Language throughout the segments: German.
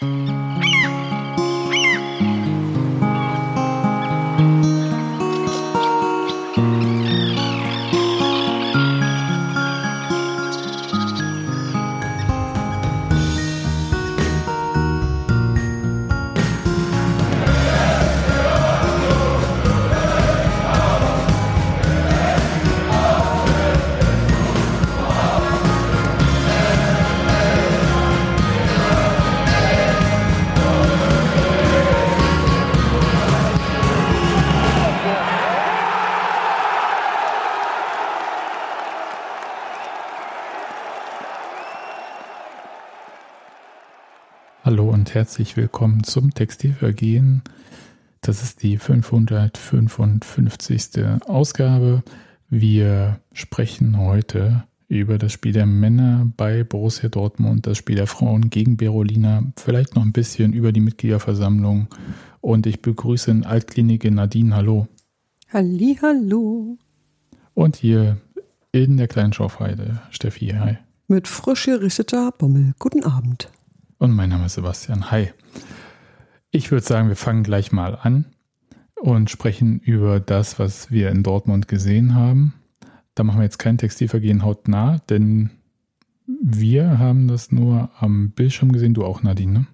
Hallo herzlich willkommen zum Textilvergehen. Das ist die 555. Ausgabe. Wir sprechen heute über das Spiel der Männer bei Borussia Dortmund, das Spiel der Frauen gegen Berolina, vielleicht noch ein bisschen über die Mitgliederversammlung und ich begrüße in Altklinike Nadine. Hallo. Halli, hallo. Und hier in der kleinen Schaufheide Steffi. Hi. Mit frisch gerichteter Bommel. Guten Abend. Und mein Name ist Sebastian. Hi. Ich würde sagen, wir fangen gleich mal an und sprechen über das, was wir in Dortmund gesehen haben. Da machen wir jetzt kein Textilvergehen hautnah, denn wir haben das nur am Bildschirm gesehen, du auch, Nadine, ne?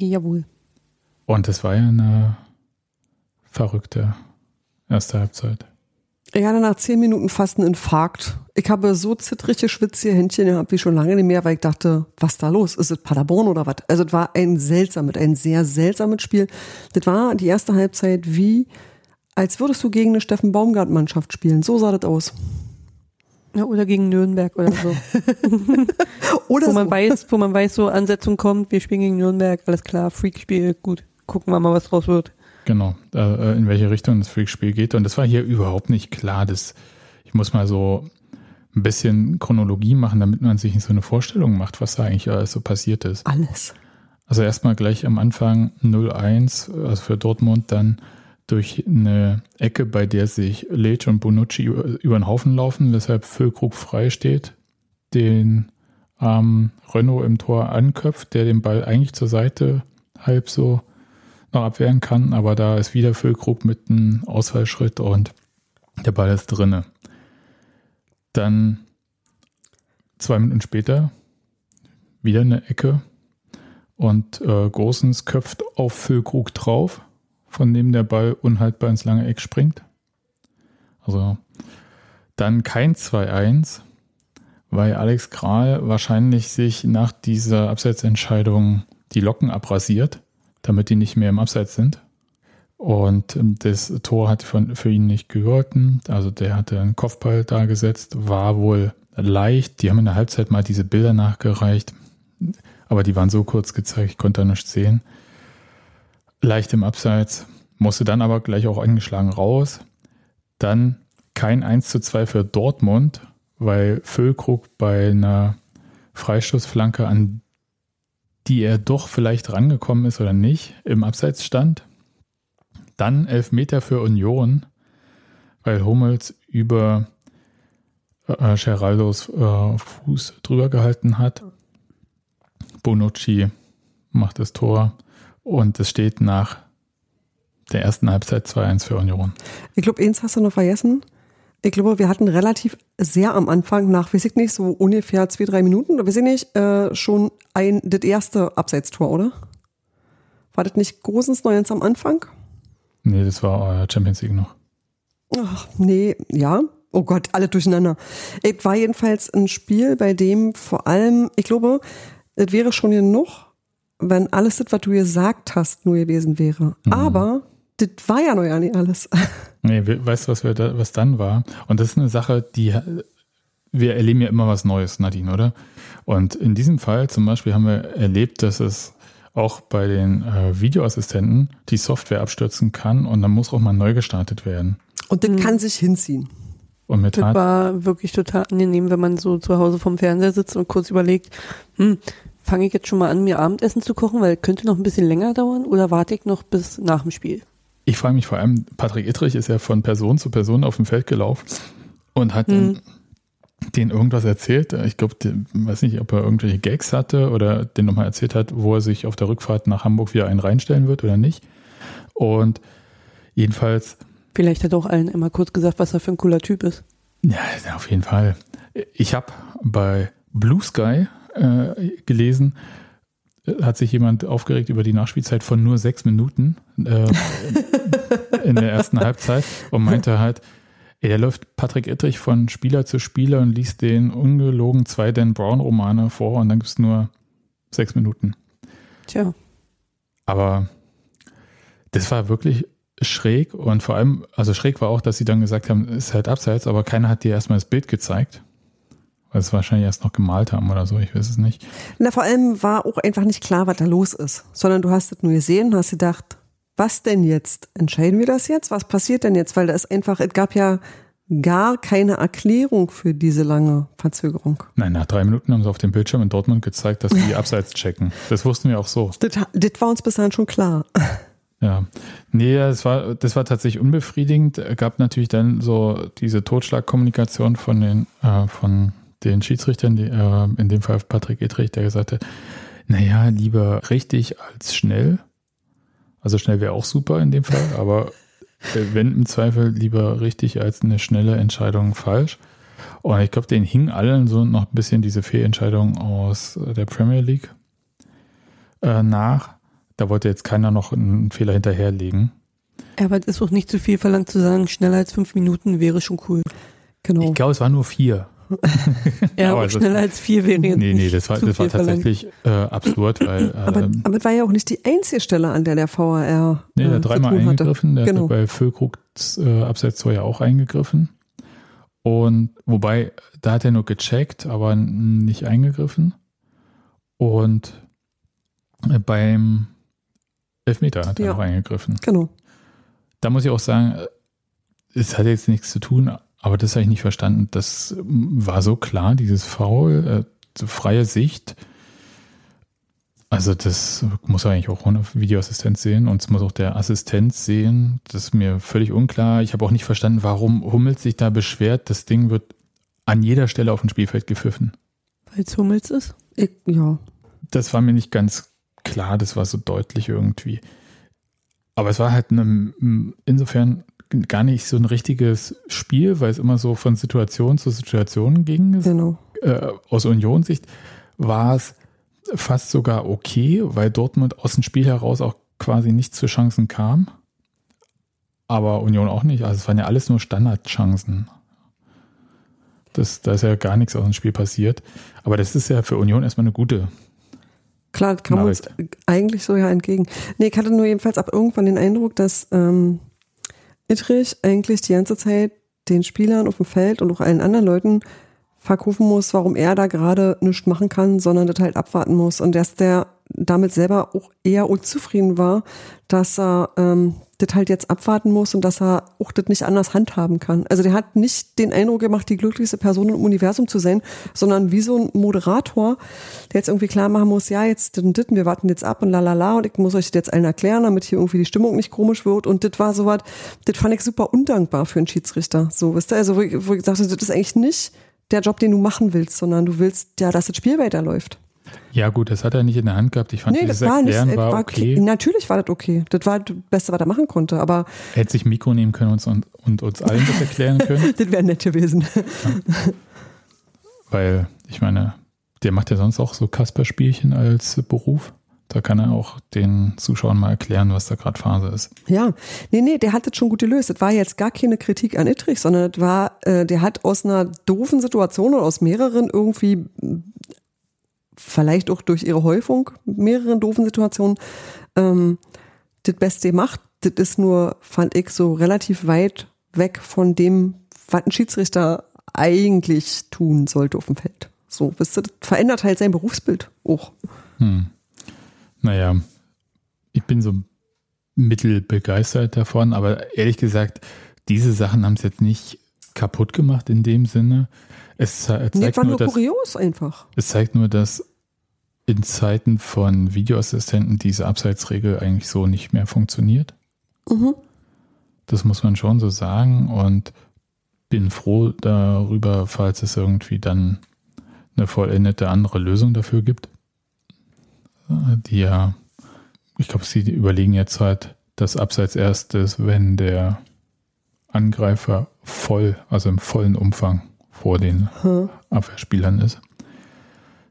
Jawohl. Und das war ja eine verrückte erste Halbzeit. Ich hatte nach zehn Minuten fast einen Infarkt. Ich habe so zittrige, schwitzige Händchen gehabt wie schon lange nicht mehr, weil ich dachte, was da los? Ist es Paderborn oder was? Also es war ein seltsames, ein sehr seltsames Spiel. Das war die erste Halbzeit wie, als würdest du gegen eine Steffen Baumgart-Mannschaft spielen. So sah das aus. Ja, oder gegen Nürnberg oder so. Oder wo man so. weiß, wo man weiß, so Ansetzung kommt, wir spielen gegen Nürnberg, alles klar, Freakspiel, gut. Gucken wir mal, was draus wird. Genau, äh, in welche Richtung das Freakspiel geht. Und das war hier überhaupt nicht klar. Das, ich muss mal so ein bisschen Chronologie machen, damit man sich so eine Vorstellung macht, was da eigentlich alles so passiert ist. Alles. Also erstmal gleich am Anfang 0-1, also für Dortmund, dann durch eine Ecke, bei der sich Leitch und Bonucci über, über den Haufen laufen, weshalb Füllkrug frei steht, den ähm, Renault im Tor anköpft, der den Ball eigentlich zur Seite halb so noch abwehren kann, aber da ist wieder Füllkrug mit einem Ausfallschritt und der Ball ist drinne. Dann zwei Minuten später wieder eine Ecke und äh, Großens köpft auf Füllkrug drauf, von dem der Ball unhaltbar ins lange Eck springt. Also dann kein 2-1, weil Alex Kral wahrscheinlich sich nach dieser Abseitsentscheidung die Locken abrasiert, damit die nicht mehr im Abseits sind. Und ähm, das Tor hat für ihn nicht gegolten. Also der hatte einen Kopfball da gesetzt, war wohl leicht. Die haben in der Halbzeit mal diese Bilder nachgereicht, aber die waren so kurz gezeigt, ich konnte da nichts sehen. Leicht im Abseits, musste dann aber gleich auch angeschlagen raus. Dann kein 1 zu 2 für Dortmund, weil Füllkrug bei einer Freistoßflanke, an die er doch vielleicht rangekommen ist oder nicht, im Abseits stand. Dann Elfmeter für Union, weil Hummels über äh, Geraldos äh, Fuß drüber gehalten hat. Bonucci macht das Tor und es steht nach der ersten Halbzeit 2-1 für Union. Ich glaube, eins hast du noch vergessen. Ich glaube, wir hatten relativ sehr am Anfang, nach, weiß ich nicht, so ungefähr zwei, drei Minuten, oder weiß ich nicht, äh, schon ein, das erste Abseitstor, oder? War das nicht Großens Neuens am Anfang? Nee, das war äh, Champions League noch. Ach, nee, ja. Oh Gott, alle durcheinander. Es war jedenfalls ein Spiel, bei dem vor allem, ich glaube, es wäre schon genug, wenn alles das, was du gesagt hast, nur gewesen wäre. Mhm. Aber das war ja noch ja nicht alles. Nee, we- weißt du, was, wir da, was dann war? Und das ist eine Sache, die wir erleben ja immer was Neues, Nadine, oder? Und in diesem Fall zum Beispiel haben wir erlebt, dass es auch bei den äh, Videoassistenten die Software abstürzen kann und dann muss auch mal neu gestartet werden. Und das kann sich hinziehen. Und mit Das war wirklich total angenehm, wenn man so zu Hause vom Fernseher sitzt und kurz überlegt, hm, fange ich jetzt schon mal an, mir Abendessen zu kochen, weil es könnte noch ein bisschen länger dauern oder warte ich noch bis nach dem Spiel? ich frage mich vor allem, Patrick Ittrich ist ja von Person zu Person auf dem Feld gelaufen und hat dann den irgendwas erzählt. Ich glaube, weiß nicht, ob er irgendwelche Gags hatte oder den nochmal erzählt hat, wo er sich auf der Rückfahrt nach Hamburg wieder einen reinstellen wird oder nicht. Und jedenfalls. Vielleicht hat auch allen immer kurz gesagt, was er für ein cooler Typ ist. Ja, auf jeden Fall. Ich habe bei Blue Sky äh, gelesen, hat sich jemand aufgeregt über die Nachspielzeit von nur sechs Minuten äh, in der ersten Halbzeit und meinte halt, ey, da läuft Patrick Ittrich von Spieler zu Spieler und liest den ungelogen zwei Dan Brown Romane vor und dann gibt es nur sechs Minuten. Tja. Aber das war wirklich schräg und vor allem, also schräg war auch, dass sie dann gesagt haben, es ist halt abseits, aber keiner hat dir erstmal das Bild gezeigt. Weil es wahrscheinlich erst noch gemalt haben oder so, ich weiß es nicht. Na, vor allem war auch einfach nicht klar, was da los ist, sondern du hast es nur gesehen und hast gedacht, was denn jetzt? Entscheiden wir das jetzt? Was passiert denn jetzt? Weil da ist einfach, es gab ja gar keine Erklärung für diese lange Verzögerung. Nein, nach drei Minuten haben sie auf dem Bildschirm in Dortmund gezeigt, dass sie die Abseits checken. Das wussten wir auch so. Das, das war uns bis dahin schon klar. Ja, nee, das war, das war tatsächlich unbefriedigend. Es gab natürlich dann so diese Totschlagkommunikation von den, äh, von den Schiedsrichtern, die, äh, in dem Fall Patrick Edrich, der gesagt hat, naja, lieber richtig als schnell. Also schnell wäre auch super in dem Fall, aber äh, wenn im Zweifel lieber richtig als eine schnelle Entscheidung falsch. Und ich glaube, den hingen allen so noch ein bisschen diese Fehlentscheidung aus der Premier League äh, nach. Da wollte jetzt keiner noch einen Fehler hinterherlegen. Aber es ist auch nicht zu viel verlangt zu sagen, schneller als fünf Minuten wäre schon cool. Genau. Ich glaube, es war nur vier. ja, aber schneller als vier wäre jetzt Nee, nee, das war, das war tatsächlich äh, absurd. Weil, äh, aber, aber es war ja auch nicht die einzige Stelle, an der der VAR. Nee, der hat äh, dreimal eingegriffen. Der genau. hat bei Füllkrugs äh, Abseitstor ja auch eingegriffen. Und wobei, da hat er nur gecheckt, aber nicht eingegriffen. Und äh, beim Elfmeter hat er ja. noch eingegriffen. Genau. Da muss ich auch sagen, äh, es hat jetzt nichts zu tun, aber das habe ich nicht verstanden. Das war so klar, dieses Foul, äh, freie Sicht. Also das muss eigentlich auch ohne Videoassistent sehen und es muss auch der Assistent sehen. Das ist mir völlig unklar. Ich habe auch nicht verstanden, warum Hummels sich da beschwert. Das Ding wird an jeder Stelle auf dem Spielfeld gepfiffen. Weil es Hummels ist? Ich, ja. Das war mir nicht ganz klar. Das war so deutlich irgendwie. Aber es war halt eine, insofern gar nicht so ein richtiges Spiel, weil es immer so von Situation zu Situation ging. Genau. Äh, aus Union-Sicht war es fast sogar okay, weil Dortmund aus dem Spiel heraus auch quasi nicht zu Chancen kam. Aber Union auch nicht. Also es waren ja alles nur Standardchancen. Das, da ist ja gar nichts aus dem Spiel passiert. Aber das ist ja für Union erstmal eine gute. Klar, kam uns eigentlich so ja entgegen. Nee, ich hatte nur jedenfalls ab irgendwann den Eindruck, dass ähm, Ittrich eigentlich die ganze Zeit den Spielern auf dem Feld und auch allen anderen Leuten verkaufen muss, warum er da gerade nichts machen kann, sondern das halt abwarten muss. Und dass der damit selber auch eher unzufrieden war, dass er ähm, das halt jetzt abwarten muss und dass er auch das nicht anders handhaben kann. Also der hat nicht den Eindruck gemacht, die glücklichste Person im Universum zu sein, sondern wie so ein Moderator, der jetzt irgendwie klar machen muss, ja, jetzt und dit, wir warten jetzt ab und lalala und ich muss euch das jetzt allen erklären, damit hier irgendwie die Stimmung nicht komisch wird und das war so was, das fand ich super undankbar für einen Schiedsrichter. So, wisst ihr, also wo ich, wo ich gesagt habe, das ist eigentlich nicht der Job, den du machen willst, sondern du willst ja, dass das Spiel weiterläuft. Ja, gut, das hat er nicht in der Hand gehabt. Ich fand nee, dieses das war Erklären nicht, war, war okay. okay. Natürlich war das okay. Das war das Beste, was er machen konnte. Aber er hätte sich ein Mikro nehmen können und, und, und uns allen das erklären können. das wäre nett gewesen. Ja. Weil, ich meine, der macht ja sonst auch so Kasper-Spielchen als Beruf. Da kann er auch den Zuschauern mal erklären, was da gerade Phase ist. Ja, nee, nee, der hat das schon gut gelöst. Das war jetzt gar keine Kritik an Ittrich, sondern das war, äh, der hat aus einer doofen Situation oder aus mehreren irgendwie vielleicht auch durch ihre Häufung mehreren doofen Situationen ähm, das Beste macht. Das ist nur, fand ich, so relativ weit weg von dem, was ein Schiedsrichter eigentlich tun sollte auf dem Feld. So, wisst ihr, das verändert halt sein Berufsbild auch. Hm. Naja, ich bin so mittelbegeistert davon, aber ehrlich gesagt, diese Sachen haben es jetzt nicht kaputt gemacht in dem Sinne. Es, zeigt nee, war nur, nur dass, kurios einfach. Es zeigt nur, dass in Zeiten von Videoassistenten diese Abseitsregel eigentlich so nicht mehr funktioniert. Mhm. Das muss man schon so sagen. Und bin froh darüber, falls es irgendwie dann eine vollendete andere Lösung dafür gibt. Die ja, ich glaube, sie überlegen jetzt halt das Abseits erstes, wenn der Angreifer voll, also im vollen Umfang vor den hm. Abwehrspielern ist.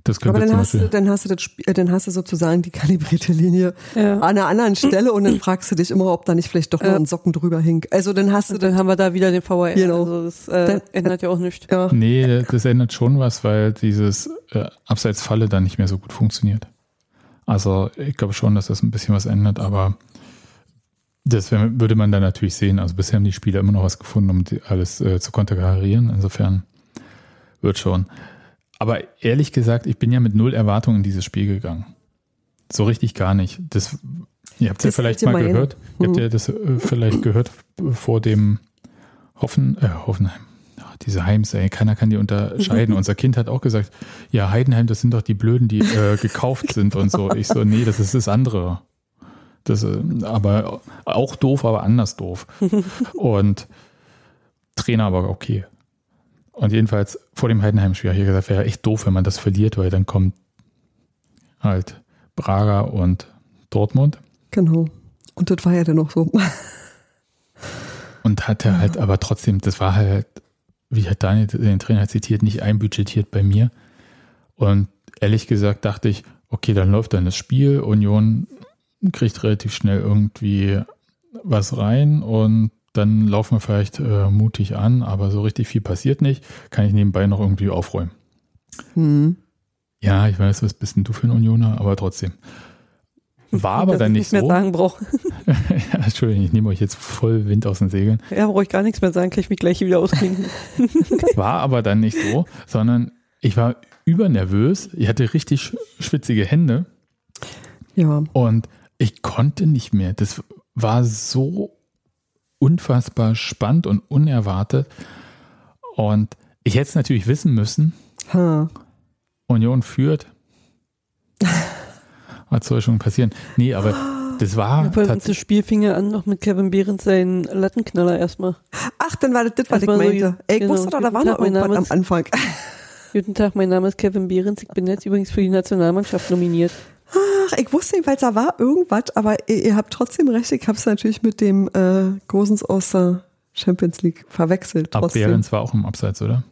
Das Aber dann hast, du, dann, hast du das, äh, dann hast du sozusagen die kalibrierte Linie ja. an einer anderen Stelle und dann fragst du dich immer, ob da nicht vielleicht doch noch ein Socken drüber hing. Also dann hast du. Und dann haben wir da wieder den VR. Genau. Also das äh, dann, ändert ja auch nichts. Ja. Nee, das ändert schon was, weil dieses äh, Abseitsfalle dann nicht mehr so gut funktioniert. Also ich glaube schon, dass das ein bisschen was ändert, aber das würde man dann natürlich sehen. Also bisher haben die Spieler immer noch was gefunden, um alles äh, zu konterkarieren. Insofern wird schon. Aber ehrlich gesagt, ich bin ja mit null Erwartungen in dieses Spiel gegangen. So richtig gar nicht. Das, ihr habt es ja vielleicht mal gehört. Ihr habt ja das äh, vielleicht gehört vor dem Hoffen, äh, Hoffenheim. Ach, diese Heims, ey, keiner kann die unterscheiden. Unser Kind hat auch gesagt, ja, Heidenheim, das sind doch die Blöden, die äh, gekauft sind und so. Ich so, nee, das ist das andere. Das, äh, aber auch doof, aber anders doof. Und Trainer aber okay. Und jedenfalls vor dem Heidenheim-Spiel habe ich gesagt, wäre echt doof, wenn man das verliert, weil dann kommt halt Braga und Dortmund. Genau. Und das war ja dann noch so. Und hatte halt aber trotzdem, das war halt, wie hat Daniel den Trainer zitiert, nicht einbudgetiert bei mir. Und ehrlich gesagt dachte ich, okay, dann läuft dann das Spiel. Union kriegt relativ schnell irgendwie was rein und dann laufen wir vielleicht äh, mutig an, aber so richtig viel passiert nicht. Kann ich nebenbei noch irgendwie aufräumen. Hm. Ja, ich weiß, was bist denn du für ein Unioner, aber trotzdem. War aber dann nicht, nicht so. Mehr sagen brauche. ja, Entschuldigung, ich nehme euch jetzt voll Wind aus den Segeln. Ja, brauche ich gar nichts mehr sagen, kann ich mich gleich wieder ausklinken. war aber dann nicht so, sondern ich war übernervös. Ich hatte richtig schwitzige Hände. Ja. Und ich konnte nicht mehr. Das war so unfassbar spannend und unerwartet. Und ich hätte es natürlich wissen müssen. Hm. Union führt. Was soll schon passieren? Nee, aber das war. Ja. Das Spiel fing ja an noch mit Kevin Behrens seinen Lattenknaller erstmal. Ach, dann war das das, was ich meinte. So, Ey, ich genau, wusste doch, da war noch irgendwas am Anfang. Guten Tag, mein Name ist Kevin Behrens. Ich bin jetzt übrigens für die Nationalmannschaft nominiert. Ach, ich wusste jedenfalls, da war irgendwas, aber ihr, ihr habt trotzdem recht, ich habe es natürlich mit dem äh, Gosens aus der Champions League verwechselt. Behrens war auch im Abseits, oder?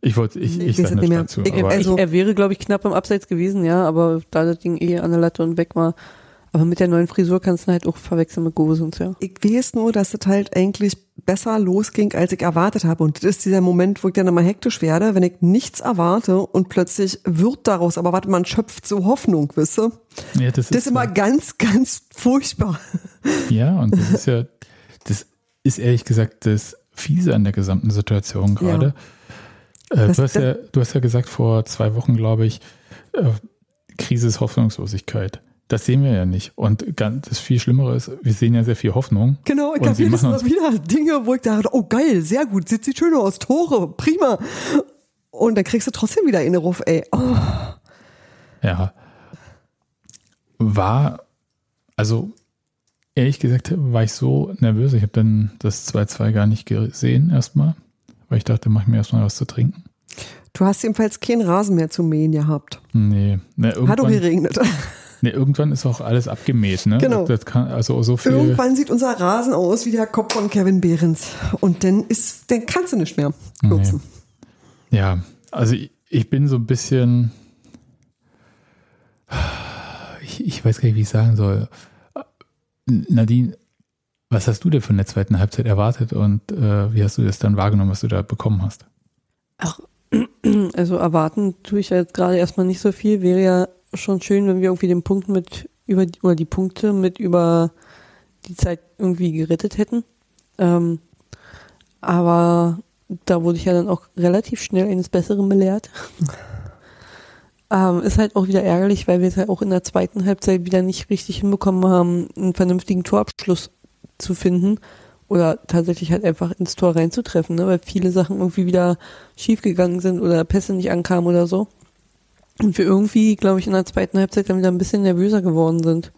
Ich wollte, ich, nee, ich sag nicht mehr. Dazu, ich, also, er wäre, glaube ich, knapp im Abseits gewesen, ja, aber da das Ding eh an der Latte und weg war, aber mit der neuen Frisur kannst du halt auch verwechseln mit Gosens, ja. Ich weiß nur, dass das halt eigentlich besser losging, als ich erwartet habe. Und das ist dieser Moment, wo ich dann immer hektisch werde, wenn ich nichts erwarte und plötzlich wird daraus, aber warte, man schöpft so Hoffnung, wisst ihr? Ja, das, das ist, ist immer ja. ganz, ganz furchtbar. Ja, und das ist ja, das ist ehrlich gesagt das Fiese an der gesamten Situation gerade. Ja. Äh, du, hast ja, du hast ja gesagt vor zwei Wochen, glaube ich, äh, Krise ist Hoffnungslosigkeit. Das sehen wir ja nicht. Und ganz, das viel Schlimmere ist, wir sehen ja sehr viel Hoffnung. Genau, ich habe jedes Mal wieder Dinge, wo ich dachte, oh geil, sehr gut, sieht, sieht schön aus, Tore, prima. Und dann kriegst du trotzdem wieder in den Ruf, ey. Oh. Ja. War, also ehrlich gesagt, war ich so nervös. Ich habe dann das 2-2 gar nicht gesehen erstmal, weil ich dachte, mach ich mir erstmal was zu trinken. Du hast jedenfalls keinen Rasen mehr zu mähen gehabt. Nee. Na, Hat doch geregnet. Ne, irgendwann ist auch alles abgemäht, ne? Genau. Das kann, also so viel irgendwann sieht unser Rasen aus wie der Kopf von Kevin Behrens. Und dann ist, dann kannst du nicht mehr kürzen. Nee. Ja, also ich, ich, bin so ein bisschen, ich, ich weiß gar nicht, wie ich sagen soll. Nadine, was hast du denn von der zweiten Halbzeit erwartet und äh, wie hast du das dann wahrgenommen, was du da bekommen hast? Ach, also erwarten tue ich ja jetzt gerade erstmal nicht so viel. Wäre ja schon schön, wenn wir irgendwie den Punkt mit über die, oder die Punkte mit über die Zeit irgendwie gerettet hätten. Ähm, aber da wurde ich ja dann auch relativ schnell eines Besseren belehrt. ähm, ist halt auch wieder ärgerlich, weil wir es halt auch in der zweiten Halbzeit wieder nicht richtig hinbekommen haben, einen vernünftigen Torabschluss zu finden oder tatsächlich halt einfach ins Tor reinzutreffen, ne? weil viele Sachen irgendwie wieder schiefgegangen sind oder Pässe nicht ankamen oder so. Und wir irgendwie, glaube ich, in der zweiten Halbzeit dann wieder ein bisschen nervöser geworden sind.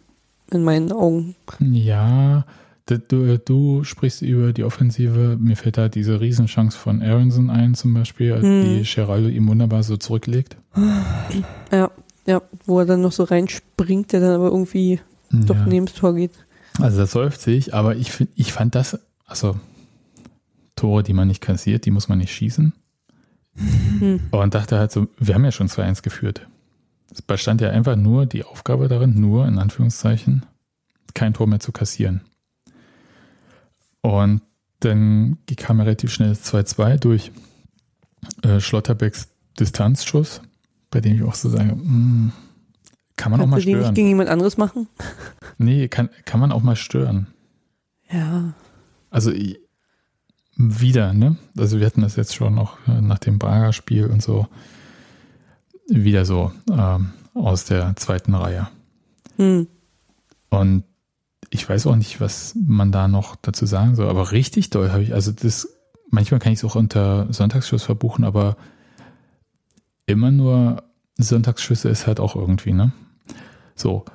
In meinen Augen. Ja, du, du sprichst über die Offensive. Mir fällt da diese Riesenchance von Aronson ein, zum Beispiel, hm. die Geraldo ihm wunderbar so zurücklegt. Ja, ja, wo er dann noch so reinspringt, der dann aber irgendwie ja. doch neben das Tor geht. Also das läuft sich, aber ich, find, ich fand das, also Tore, die man nicht kassiert, die muss man nicht schießen. Hm. Und dachte halt so, wir haben ja schon 2-1 geführt. Es bestand ja einfach nur die Aufgabe darin, nur in Anführungszeichen, kein Tor mehr zu kassieren. Und dann kam ja relativ schnell das 2-2 durch äh, Schlotterbecks Distanzschuss, bei dem ich auch so sage, mh, hm, kann man Kannst auch mal stören. nicht gegen jemand anderes machen? Nee, kann, kann man auch mal stören. Ja. Also wieder, ne? Also wir hatten das jetzt schon noch äh, nach dem Braga-Spiel und so wieder so ähm, aus der zweiten Reihe. Hm. Und ich weiß auch nicht, was man da noch dazu sagen soll, aber richtig doll habe ich, also das, manchmal kann ich es auch unter Sonntagsschuss verbuchen, aber immer nur Sonntagsschüsse ist halt auch irgendwie, ne? So.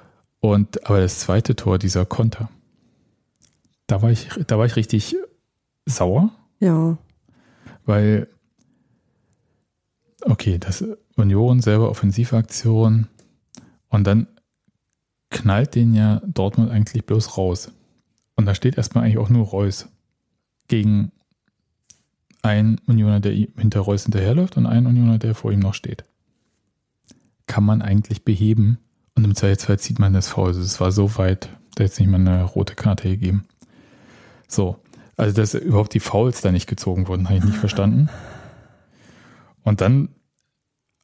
Und, aber das zweite Tor, dieser Konter, da war ich, da war ich richtig sauer. Ja. Weil, okay, das Union selber Offensivaktion und dann knallt den ja Dortmund eigentlich bloß raus. Und da steht erstmal eigentlich auch nur Reus gegen einen Unioner, der hinter Reus hinterherläuft und einen Unioner, der vor ihm noch steht. Kann man eigentlich beheben und im Zweifelsfall zieht man das Foul. Also es war so weit, da jetzt nicht mal eine rote Karte gegeben. So, also dass überhaupt die Fouls da nicht gezogen wurden, habe ich nicht verstanden. Und dann,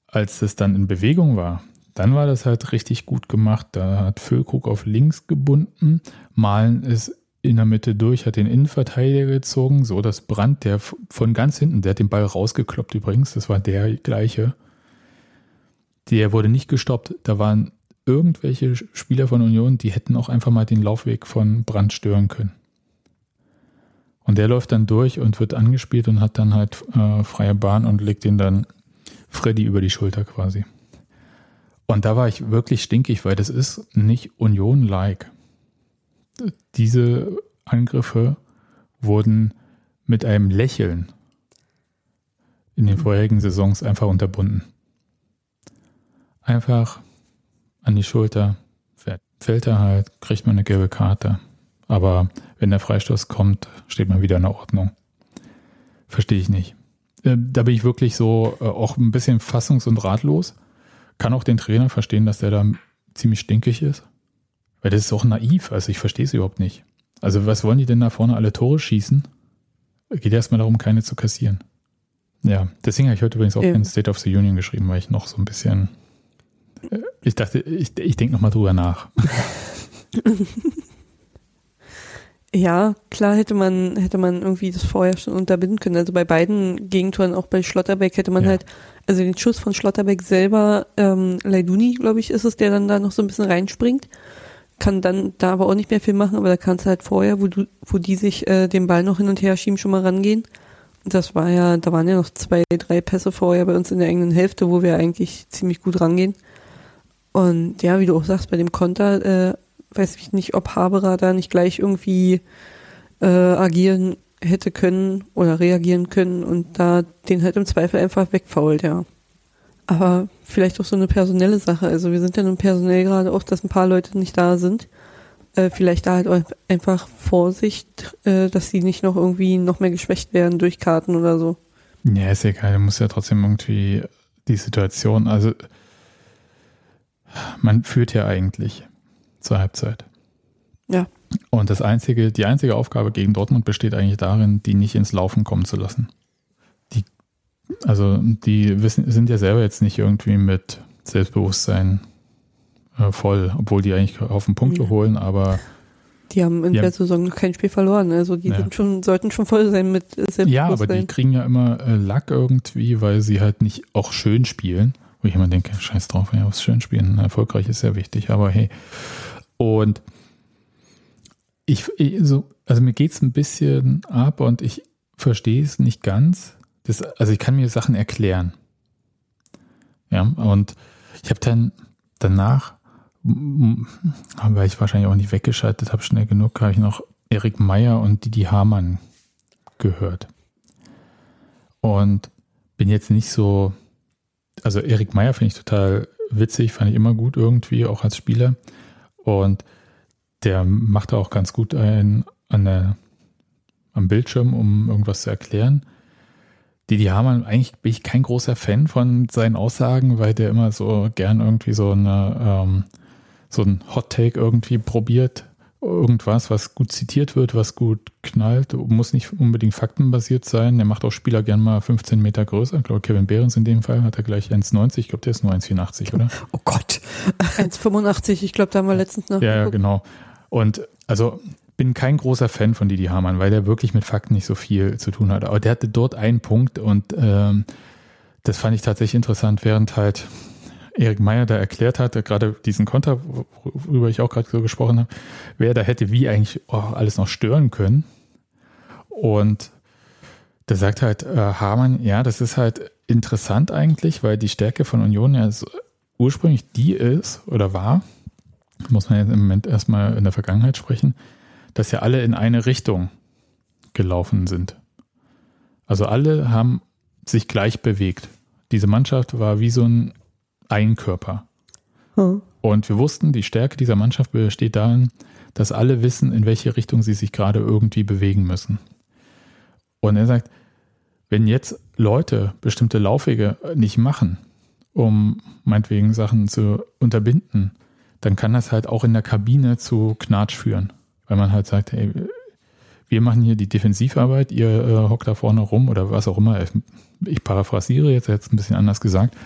als es dann in Bewegung war, dann war das halt richtig gut gemacht. Da hat Füllkrug auf links gebunden, Malen ist in der Mitte durch, hat den Innenverteidiger gezogen, so dass Brandt, der von ganz hinten, der hat den Ball rausgekloppt übrigens, das war der gleiche, der wurde nicht gestoppt. Da waren irgendwelche Spieler von Union, die hätten auch einfach mal den Laufweg von Brandt stören können. Und der läuft dann durch und wird angespielt und hat dann halt äh, freie Bahn und legt ihn dann Freddy über die Schulter quasi. Und da war ich wirklich stinkig, weil das ist nicht Union-like. Diese Angriffe wurden mit einem Lächeln in den vorherigen Saisons einfach unterbunden. Einfach an die Schulter, fällt er halt, kriegt man eine gelbe Karte. Aber wenn der Freistoß kommt, steht man wieder in der Ordnung. Verstehe ich nicht. Äh, da bin ich wirklich so äh, auch ein bisschen fassungs- und ratlos. Kann auch den Trainer verstehen, dass der da ziemlich stinkig ist. Weil das ist auch naiv. Also ich verstehe es überhaupt nicht. Also was wollen die denn da vorne alle Tore schießen? Geht erstmal darum, keine zu kassieren. Ja, deswegen habe ich heute übrigens auch Eben. State of the Union geschrieben, weil ich noch so ein bisschen. Äh, ich dachte, ich, ich denke nochmal drüber nach. Ja, klar hätte man, hätte man irgendwie das vorher schon unterbinden können. Also bei beiden Gegentoren, auch bei Schlotterbeck, hätte man ja. halt, also den Schuss von Schlotterbeck selber, ähm, Leiduni, glaube ich, ist es, der dann da noch so ein bisschen reinspringt. Kann dann da aber auch nicht mehr viel machen, aber da kannst du halt vorher, wo du, wo die sich äh, den Ball noch hin und her schieben, schon mal rangehen. Das war ja, da waren ja noch zwei, drei Pässe vorher bei uns in der eigenen Hälfte, wo wir eigentlich ziemlich gut rangehen. Und ja, wie du auch sagst, bei dem Konter, äh, weiß ich nicht, ob Haberer da nicht gleich irgendwie äh, agieren hätte können oder reagieren können und da den halt im Zweifel einfach wegfault, ja. Aber vielleicht auch so eine personelle Sache. Also wir sind ja nun personell gerade auch, dass ein paar Leute nicht da sind. Äh, vielleicht da halt einfach Vorsicht, äh, dass sie nicht noch irgendwie noch mehr geschwächt werden durch Karten oder so. Ja, ist egal. Du musst ja trotzdem irgendwie die Situation, also man führt ja eigentlich zur Halbzeit. Ja. Und das einzige, die einzige Aufgabe gegen Dortmund besteht eigentlich darin, die nicht ins Laufen kommen zu lassen. Die, also die wissen, sind ja selber jetzt nicht irgendwie mit Selbstbewusstsein äh, voll, obwohl die eigentlich auf den Punkt ja. holen, aber die haben in der Saison noch kein Spiel verloren. Also die ja. schon, sollten schon voll sein mit Selbstbewusstsein. Ja, aber die kriegen ja immer äh, Lack irgendwie, weil sie halt nicht auch schön spielen. Wo ich immer denke, scheiß drauf, ja, aufs schön spielen. Erfolgreich ist sehr wichtig, aber hey. Und ich, ich so, also mir geht es ein bisschen ab und ich verstehe es nicht ganz. Das, also ich kann mir Sachen erklären. Ja, und ich habe dann danach, weil ich wahrscheinlich auch nicht weggeschaltet habe, schnell genug, habe ich noch Erik Meyer und Didi Hamann gehört. Und bin jetzt nicht so, also Erik Meyer finde ich total witzig, fand ich immer gut irgendwie, auch als Spieler. Und der macht auch ganz gut einen an am Bildschirm, um irgendwas zu erklären. Didi Hamann, eigentlich bin ich kein großer Fan von seinen Aussagen, weil der immer so gern irgendwie so eine ähm, so ein Hot Take irgendwie probiert. Irgendwas, was gut zitiert wird, was gut knallt, muss nicht unbedingt faktenbasiert sein. Der macht auch Spieler gern mal 15 Meter größer. Ich glaube, Kevin Behrens in dem Fall hat er gleich 1,90. Ich glaube, der ist nur 1,84, oder? Oh Gott. 1,85. Ich glaube, da haben wir letztens noch. Ja, ja, genau. Und also bin kein großer Fan von Didi Hamann, weil der wirklich mit Fakten nicht so viel zu tun hat. Aber der hatte dort einen Punkt und ähm, das fand ich tatsächlich interessant, während halt Erik Meyer da erklärt hat, gerade diesen Konter, worüber ich auch gerade so gesprochen habe, wer da hätte wie eigentlich oh, alles noch stören können. Und da sagt halt äh, Hamann, ja, das ist halt interessant eigentlich, weil die Stärke von Union ja so ursprünglich die ist oder war, muss man jetzt im Moment erstmal in der Vergangenheit sprechen, dass ja alle in eine Richtung gelaufen sind. Also alle haben sich gleich bewegt. Diese Mannschaft war wie so ein Einkörper. Hm. Und wir wussten, die Stärke dieser Mannschaft besteht darin, dass alle wissen, in welche Richtung sie sich gerade irgendwie bewegen müssen. Und er sagt, wenn jetzt Leute bestimmte Laufwege nicht machen, um meinetwegen Sachen zu unterbinden, dann kann das halt auch in der Kabine zu Knatsch führen weil man halt sagt, hey, wir machen hier die Defensivarbeit, ihr äh, hockt da vorne rum oder was auch immer. Ich paraphrasiere jetzt, jetzt ein bisschen anders gesagt.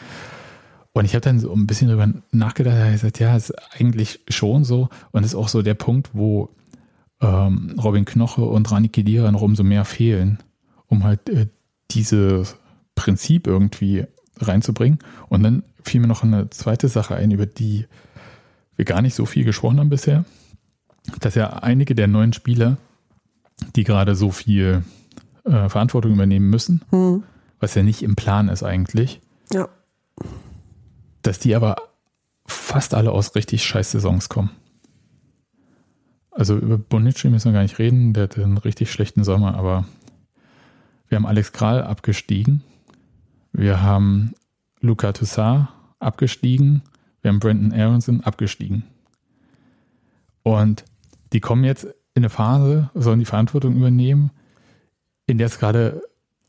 Und ich habe dann so ein bisschen darüber nachgedacht, ich gesagt, ja, ist eigentlich schon so. Und ist auch so der Punkt, wo ähm, Robin Knoche und Rani Kedira noch umso mehr fehlen, um halt äh, dieses Prinzip irgendwie reinzubringen. Und dann fiel mir noch eine zweite Sache ein, über die wir gar nicht so viel gesprochen haben bisher dass ja einige der neuen Spieler, die gerade so viel äh, Verantwortung übernehmen müssen, hm. was ja nicht im Plan ist eigentlich, ja. Dass die aber fast alle aus richtig scheiß Saisons kommen. Also über Bonici müssen wir gar nicht reden, der hatte einen richtig schlechten Sommer, aber wir haben Alex Kral abgestiegen, wir haben Luca Toussaint abgestiegen, wir haben Brandon Aronson abgestiegen. Und die kommen jetzt in eine Phase, sollen die Verantwortung übernehmen, in der es gerade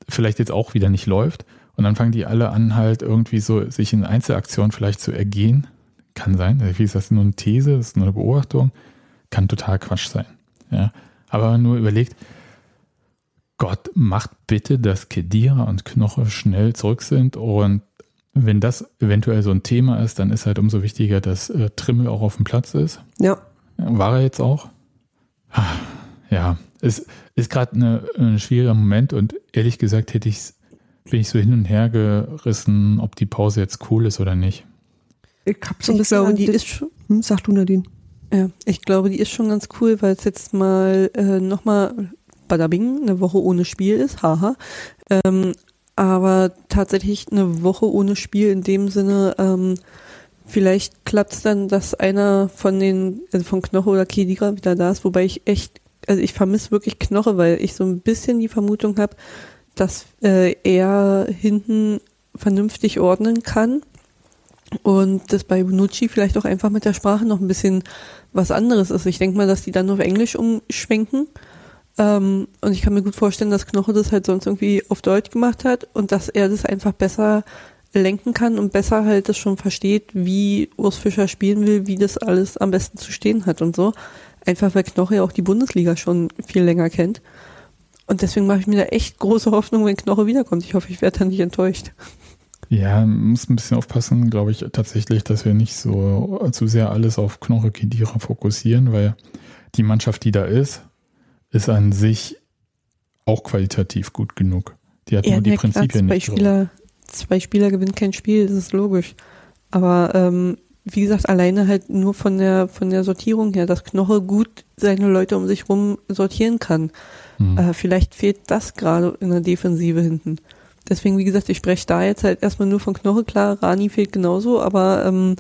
vielleicht jetzt auch wieder nicht läuft. Und dann fangen die alle an, halt irgendwie so sich in Einzelaktionen vielleicht zu ergehen. Kann sein. Wie ist das nur eine These? Das ist nur eine Beobachtung. Kann total Quatsch sein. Ja. Aber nur überlegt, Gott macht bitte, dass Kedira und Knoche schnell zurück sind. Und wenn das eventuell so ein Thema ist, dann ist halt umso wichtiger, dass äh, Trimmel auch auf dem Platz ist. Ja. War er jetzt auch? Ja, es ist gerade ein schwieriger Moment und ehrlich gesagt hätte ich bin ich so hin und her gerissen, ob die Pause jetzt cool ist oder nicht. Ich hab so ein bisschen glaube, die ist schon, hm, sag du Nadine. Ja, ich glaube, die ist schon ganz cool, weil es jetzt mal äh, nochmal Badabing, eine Woche ohne Spiel ist, haha. Ähm, aber tatsächlich eine Woche ohne Spiel in dem Sinne, ähm, Vielleicht klappt es dann, dass einer von den, also von Knoche oder Kedira wieder da ist, wobei ich echt, also ich vermisse wirklich Knoche, weil ich so ein bisschen die Vermutung habe, dass äh, er hinten vernünftig ordnen kann und das bei Bonucci vielleicht auch einfach mit der Sprache noch ein bisschen was anderes ist. Ich denke mal, dass die dann auf Englisch umschwenken. Ähm, und ich kann mir gut vorstellen, dass Knoche das halt sonst irgendwie auf Deutsch gemacht hat und dass er das einfach besser lenken kann und besser halt das schon versteht, wie Urs Fischer spielen will, wie das alles am besten zu stehen hat und so. Einfach weil Knoche ja auch die Bundesliga schon viel länger kennt. Und deswegen mache ich mir da echt große Hoffnung, wenn Knoche wiederkommt. Ich hoffe, ich werde da nicht enttäuscht. Ja, muss ein bisschen aufpassen, glaube ich, tatsächlich, dass wir nicht so zu sehr alles auf Knoche Kedira fokussieren, weil die Mannschaft, die da ist, ist an sich auch qualitativ gut genug. Die hat ja, nur die Prinzipien nicht. Spieler, zwei Spieler gewinnen kein Spiel, das ist logisch. Aber ähm, wie gesagt, alleine halt nur von der von der Sortierung her, dass Knoche gut seine Leute um sich rum sortieren kann. Mhm. Äh, vielleicht fehlt das gerade in der Defensive hinten. Deswegen, wie gesagt, ich spreche da jetzt halt erstmal nur von Knoche, klar, Rani fehlt genauso, aber ähm,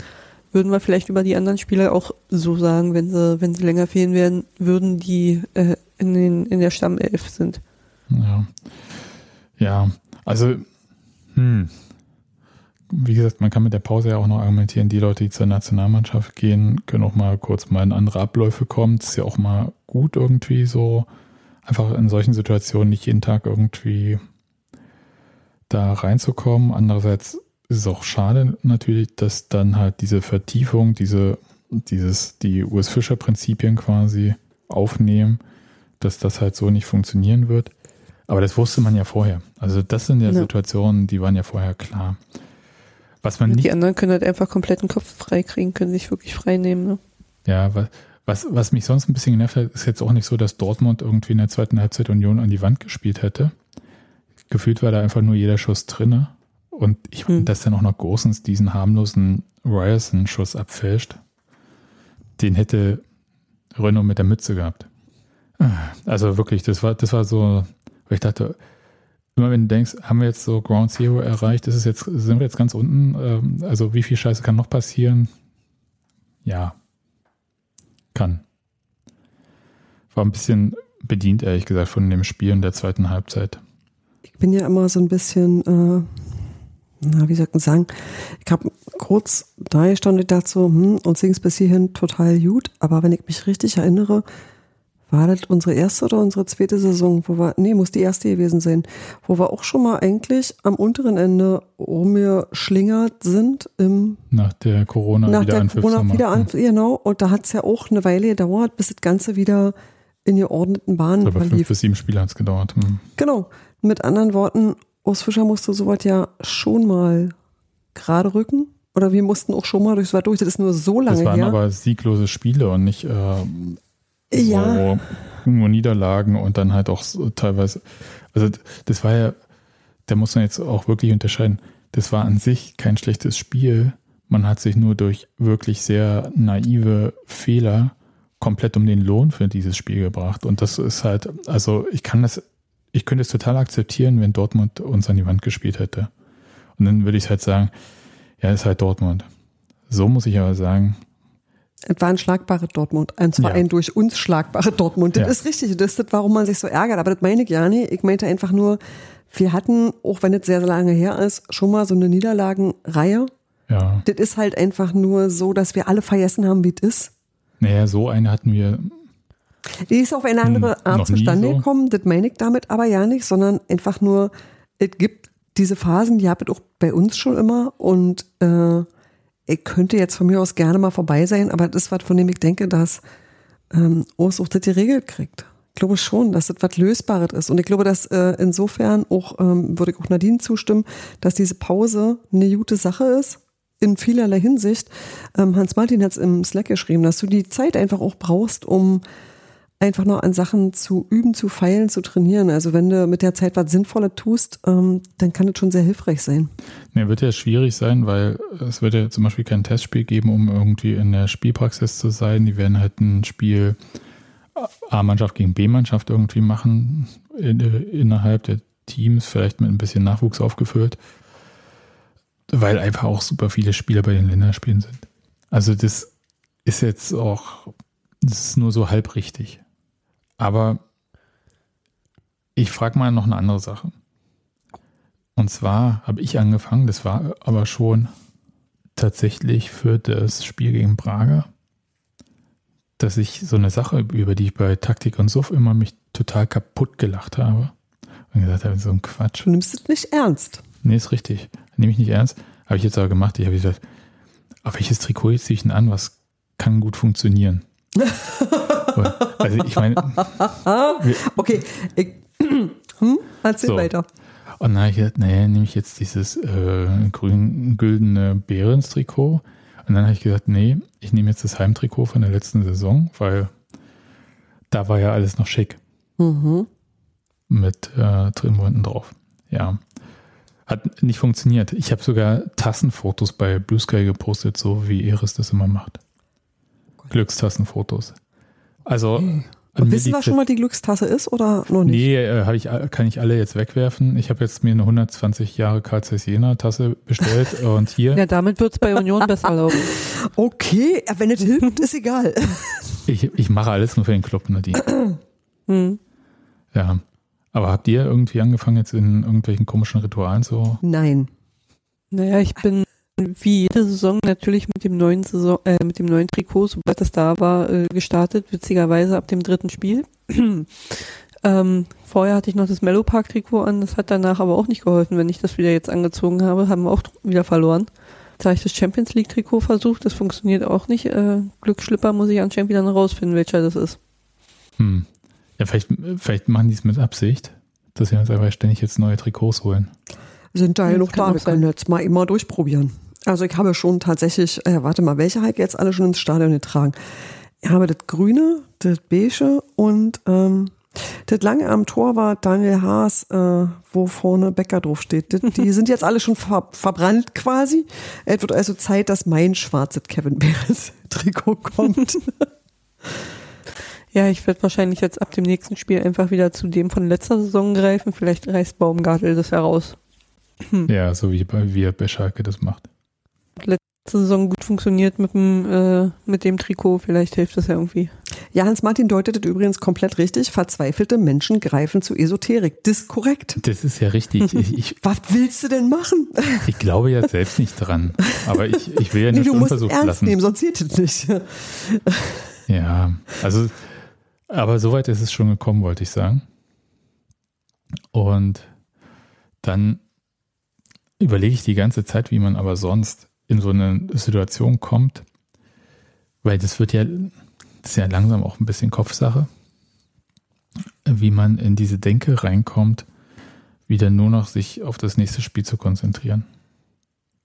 würden wir vielleicht über die anderen Spieler auch so sagen, wenn sie, wenn sie länger fehlen werden, würden, die äh, in, den, in der Stammelf sind. Ja. Ja, also, hm. Wie gesagt, man kann mit der Pause ja auch noch argumentieren, die Leute, die zur Nationalmannschaft gehen, können auch mal kurz mal in andere Abläufe kommen. Das ist ja auch mal gut irgendwie so, einfach in solchen Situationen nicht jeden Tag irgendwie da reinzukommen. Andererseits ist es auch schade natürlich, dass dann halt diese Vertiefung, diese, dieses, die US Fischer Prinzipien quasi aufnehmen, dass das halt so nicht funktionieren wird. Aber das wusste man ja vorher. Also das sind ja, ja. Situationen, die waren ja vorher klar. Was man nicht, die anderen können halt einfach kompletten Kopf frei kriegen, können sich wirklich frei nehmen. Ne? Ja, was, was mich sonst ein bisschen genervt hat, ist jetzt auch nicht so, dass Dortmund irgendwie in der zweiten Halbzeit Union an die Wand gespielt hätte. Gefühlt war da einfach nur jeder Schuss drinne. Und ich meine, hm. dass dann auch noch Großens diesen harmlosen Ryerson-Schuss abfälscht, den hätte Renault mit der Mütze gehabt. Also wirklich, das war, das war so, weil ich dachte, immer wenn du denkst, haben wir jetzt so Ground Zero erreicht, ist es jetzt, sind wir jetzt ganz unten, ähm, also wie viel Scheiße kann noch passieren? Ja, kann. War ein bisschen bedient, ehrlich gesagt, von dem Spiel in der zweiten Halbzeit. Ich bin ja immer so ein bisschen, äh, na, wie soll ich sagen, ich habe kurz da gestanden dazu, hm, uns ging es bis hierhin total gut, aber wenn ich mich richtig erinnere, war das unsere erste oder unsere zweite Saison, wo wir, nee, muss die erste gewesen sein, wo wir auch schon mal eigentlich am unteren Ende rumgeschlingert sind im nach der Corona nach der Corona wieder an, genau und da hat es ja auch eine Weile gedauert, bis das Ganze wieder in geordneten Bahnen Aber fünf bis sieben Spiele hat es gedauert. Hm. Genau. Mit anderen Worten, Urs Fischer musste sowas ja schon mal gerade rücken. Oder wir mussten auch schon mal durchs War durch. Das ist nur so lange her. Das waren her. aber sieglose Spiele und nicht äh, ja. nur Niederlagen und dann halt auch so teilweise, also das war ja, da muss man jetzt auch wirklich unterscheiden, das war an sich kein schlechtes Spiel. Man hat sich nur durch wirklich sehr naive Fehler komplett um den Lohn für dieses Spiel gebracht. Und das ist halt, also ich kann das, ich könnte es total akzeptieren, wenn Dortmund uns an die Wand gespielt hätte. Und dann würde ich halt sagen, ja, ist halt Dortmund. So muss ich aber sagen, es war ein schlagbarer Dortmund. Und zwar ja. ein durch uns schlagbare Dortmund. Das ja. ist richtig. Das ist das, warum man sich so ärgert. Aber das meine ich ja nicht. Ich meinte einfach nur, wir hatten, auch wenn es sehr, sehr lange her ist, schon mal so eine Niederlagenreihe. Ja. Das ist halt einfach nur so, dass wir alle vergessen haben, wie es ist. Naja, so eine hatten wir. Die ist auf eine andere hm, Art zustande so. gekommen. Das meine ich damit aber ja nicht, sondern einfach nur, es gibt diese Phasen, die habt ihr auch bei uns schon immer. Und äh, ich könnte jetzt von mir aus gerne mal vorbei sein, aber das ist was, von dem ich denke, dass ähm, Urs auch das geregelt kriegt. Ich glaube schon, dass das was Lösbares ist. Und ich glaube, dass äh, insofern auch, ähm, würde ich auch Nadine zustimmen, dass diese Pause eine gute Sache ist, in vielerlei Hinsicht. Ähm, Hans-Martin hat es im Slack geschrieben, dass du die Zeit einfach auch brauchst, um einfach noch an Sachen zu üben, zu feilen, zu trainieren. Also wenn du mit der Zeit was Sinnvolles tust, ähm, dann kann das schon sehr hilfreich sein. Ja, wird ja schwierig sein, weil es wird ja zum Beispiel kein Testspiel geben, um irgendwie in der Spielpraxis zu sein. Die werden halt ein Spiel A-Mannschaft gegen B-Mannschaft irgendwie machen, in, innerhalb der Teams, vielleicht mit ein bisschen Nachwuchs aufgefüllt, weil einfach auch super viele Spieler bei den Länderspielen sind. Also das ist jetzt auch, das ist nur so halb richtig. Aber ich frage mal noch eine andere Sache. Und zwar habe ich angefangen, das war aber schon tatsächlich für das Spiel gegen Prager, dass ich so eine Sache, über die ich bei Taktik und Suff immer mich total kaputt gelacht habe. Und gesagt habe, so ein Quatsch. Du nimmst es nicht ernst. Nee, ist richtig. Nehme ich nicht ernst. Habe ich jetzt aber gemacht. Ich habe gesagt, auf welches Trikot ziehe ich denn an? Was kann gut funktionieren? Also ich meine. okay, ich, hm? erzähl so. weiter. Und dann habe ich gedacht, naja, nehme ich jetzt dieses äh, grün-güldene Behrens-Trikot. Und dann habe ich gesagt, nee, ich nehme jetzt das Heimtrikot von der letzten Saison, weil da war ja alles noch schick. Mhm. Mit äh, Trimmunden drauf. Ja. Hat nicht funktioniert. Ich habe sogar Tassenfotos bei Blue Sky gepostet, so wie Eris das immer macht. Oh Glückstassenfotos. Also, mir Wissen wir schon, was die Glückstasse ist oder noch nicht? Nee, äh, hab ich, kann ich alle jetzt wegwerfen. Ich habe jetzt mir eine 120 Jahre Karl Zeiss Jena Tasse bestellt und hier, Ja, damit wird's bei Union besser laufen. Okay, äh, wenn es hilft, ist egal. ich, ich mache alles nur für den Club, Nadine. Hm. Ja. Aber habt ihr irgendwie angefangen jetzt in irgendwelchen komischen Ritualen so? Nein. Naja, ich bin wie jede Saison natürlich mit dem neuen Saison, äh, mit dem neuen Trikot, sobald das da war, äh, gestartet, witzigerweise ab dem dritten Spiel. ähm, vorher hatte ich noch das Mellow Park Trikot an, das hat danach aber auch nicht geholfen, wenn ich das wieder jetzt angezogen habe, haben wir auch wieder verloren. Jetzt habe ich das Champions League Trikot versucht, das funktioniert auch nicht. Äh, Glücksschlipper muss ich anscheinend wieder rausfinden, welcher das ist. Hm. Ja, vielleicht, vielleicht machen die es mit Absicht, dass sie uns einfach ständig jetzt neue Trikots holen. Sind da ja Das noch da. Wir können jetzt mal immer durchprobieren. Also ich habe schon tatsächlich, äh, warte mal, welche Heike jetzt alle schon ins Stadion getragen? Ich habe das Grüne, das Beige und ähm, das lange am Tor war Daniel Haas, äh, wo vorne Becker drauf steht. Das, die sind jetzt alle schon ver verbrannt quasi. Es wird also Zeit, dass mein schwarzes Kevin Behrens Trikot kommt. Ja, ich werde wahrscheinlich jetzt ab dem nächsten Spiel einfach wieder zu dem von letzter Saison greifen. Vielleicht reißt Baumgartel das heraus. Ja, so wie, bei- wie er bei Schalke das macht. Saison gut funktioniert mit dem, äh, mit dem Trikot. Vielleicht hilft das ja irgendwie. ja, Hans-Martin deutet das übrigens komplett richtig. Verzweifelte Menschen greifen zu Esoterik. Das ist korrekt. Das ist ja richtig. Ich, ich, Was willst du denn machen? ich glaube ja selbst nicht dran. Aber ich, ich will ja Nee, nicht du musst ernst lassen. nehmen, sonst geht es nicht. Ja, also, aber soweit ist es schon gekommen, wollte ich sagen. Und dann überlege ich die ganze Zeit, wie man aber sonst in so eine Situation kommt, weil das wird ja, das ist ja langsam auch ein bisschen Kopfsache, wie man in diese Denke reinkommt, wieder nur noch sich auf das nächste Spiel zu konzentrieren.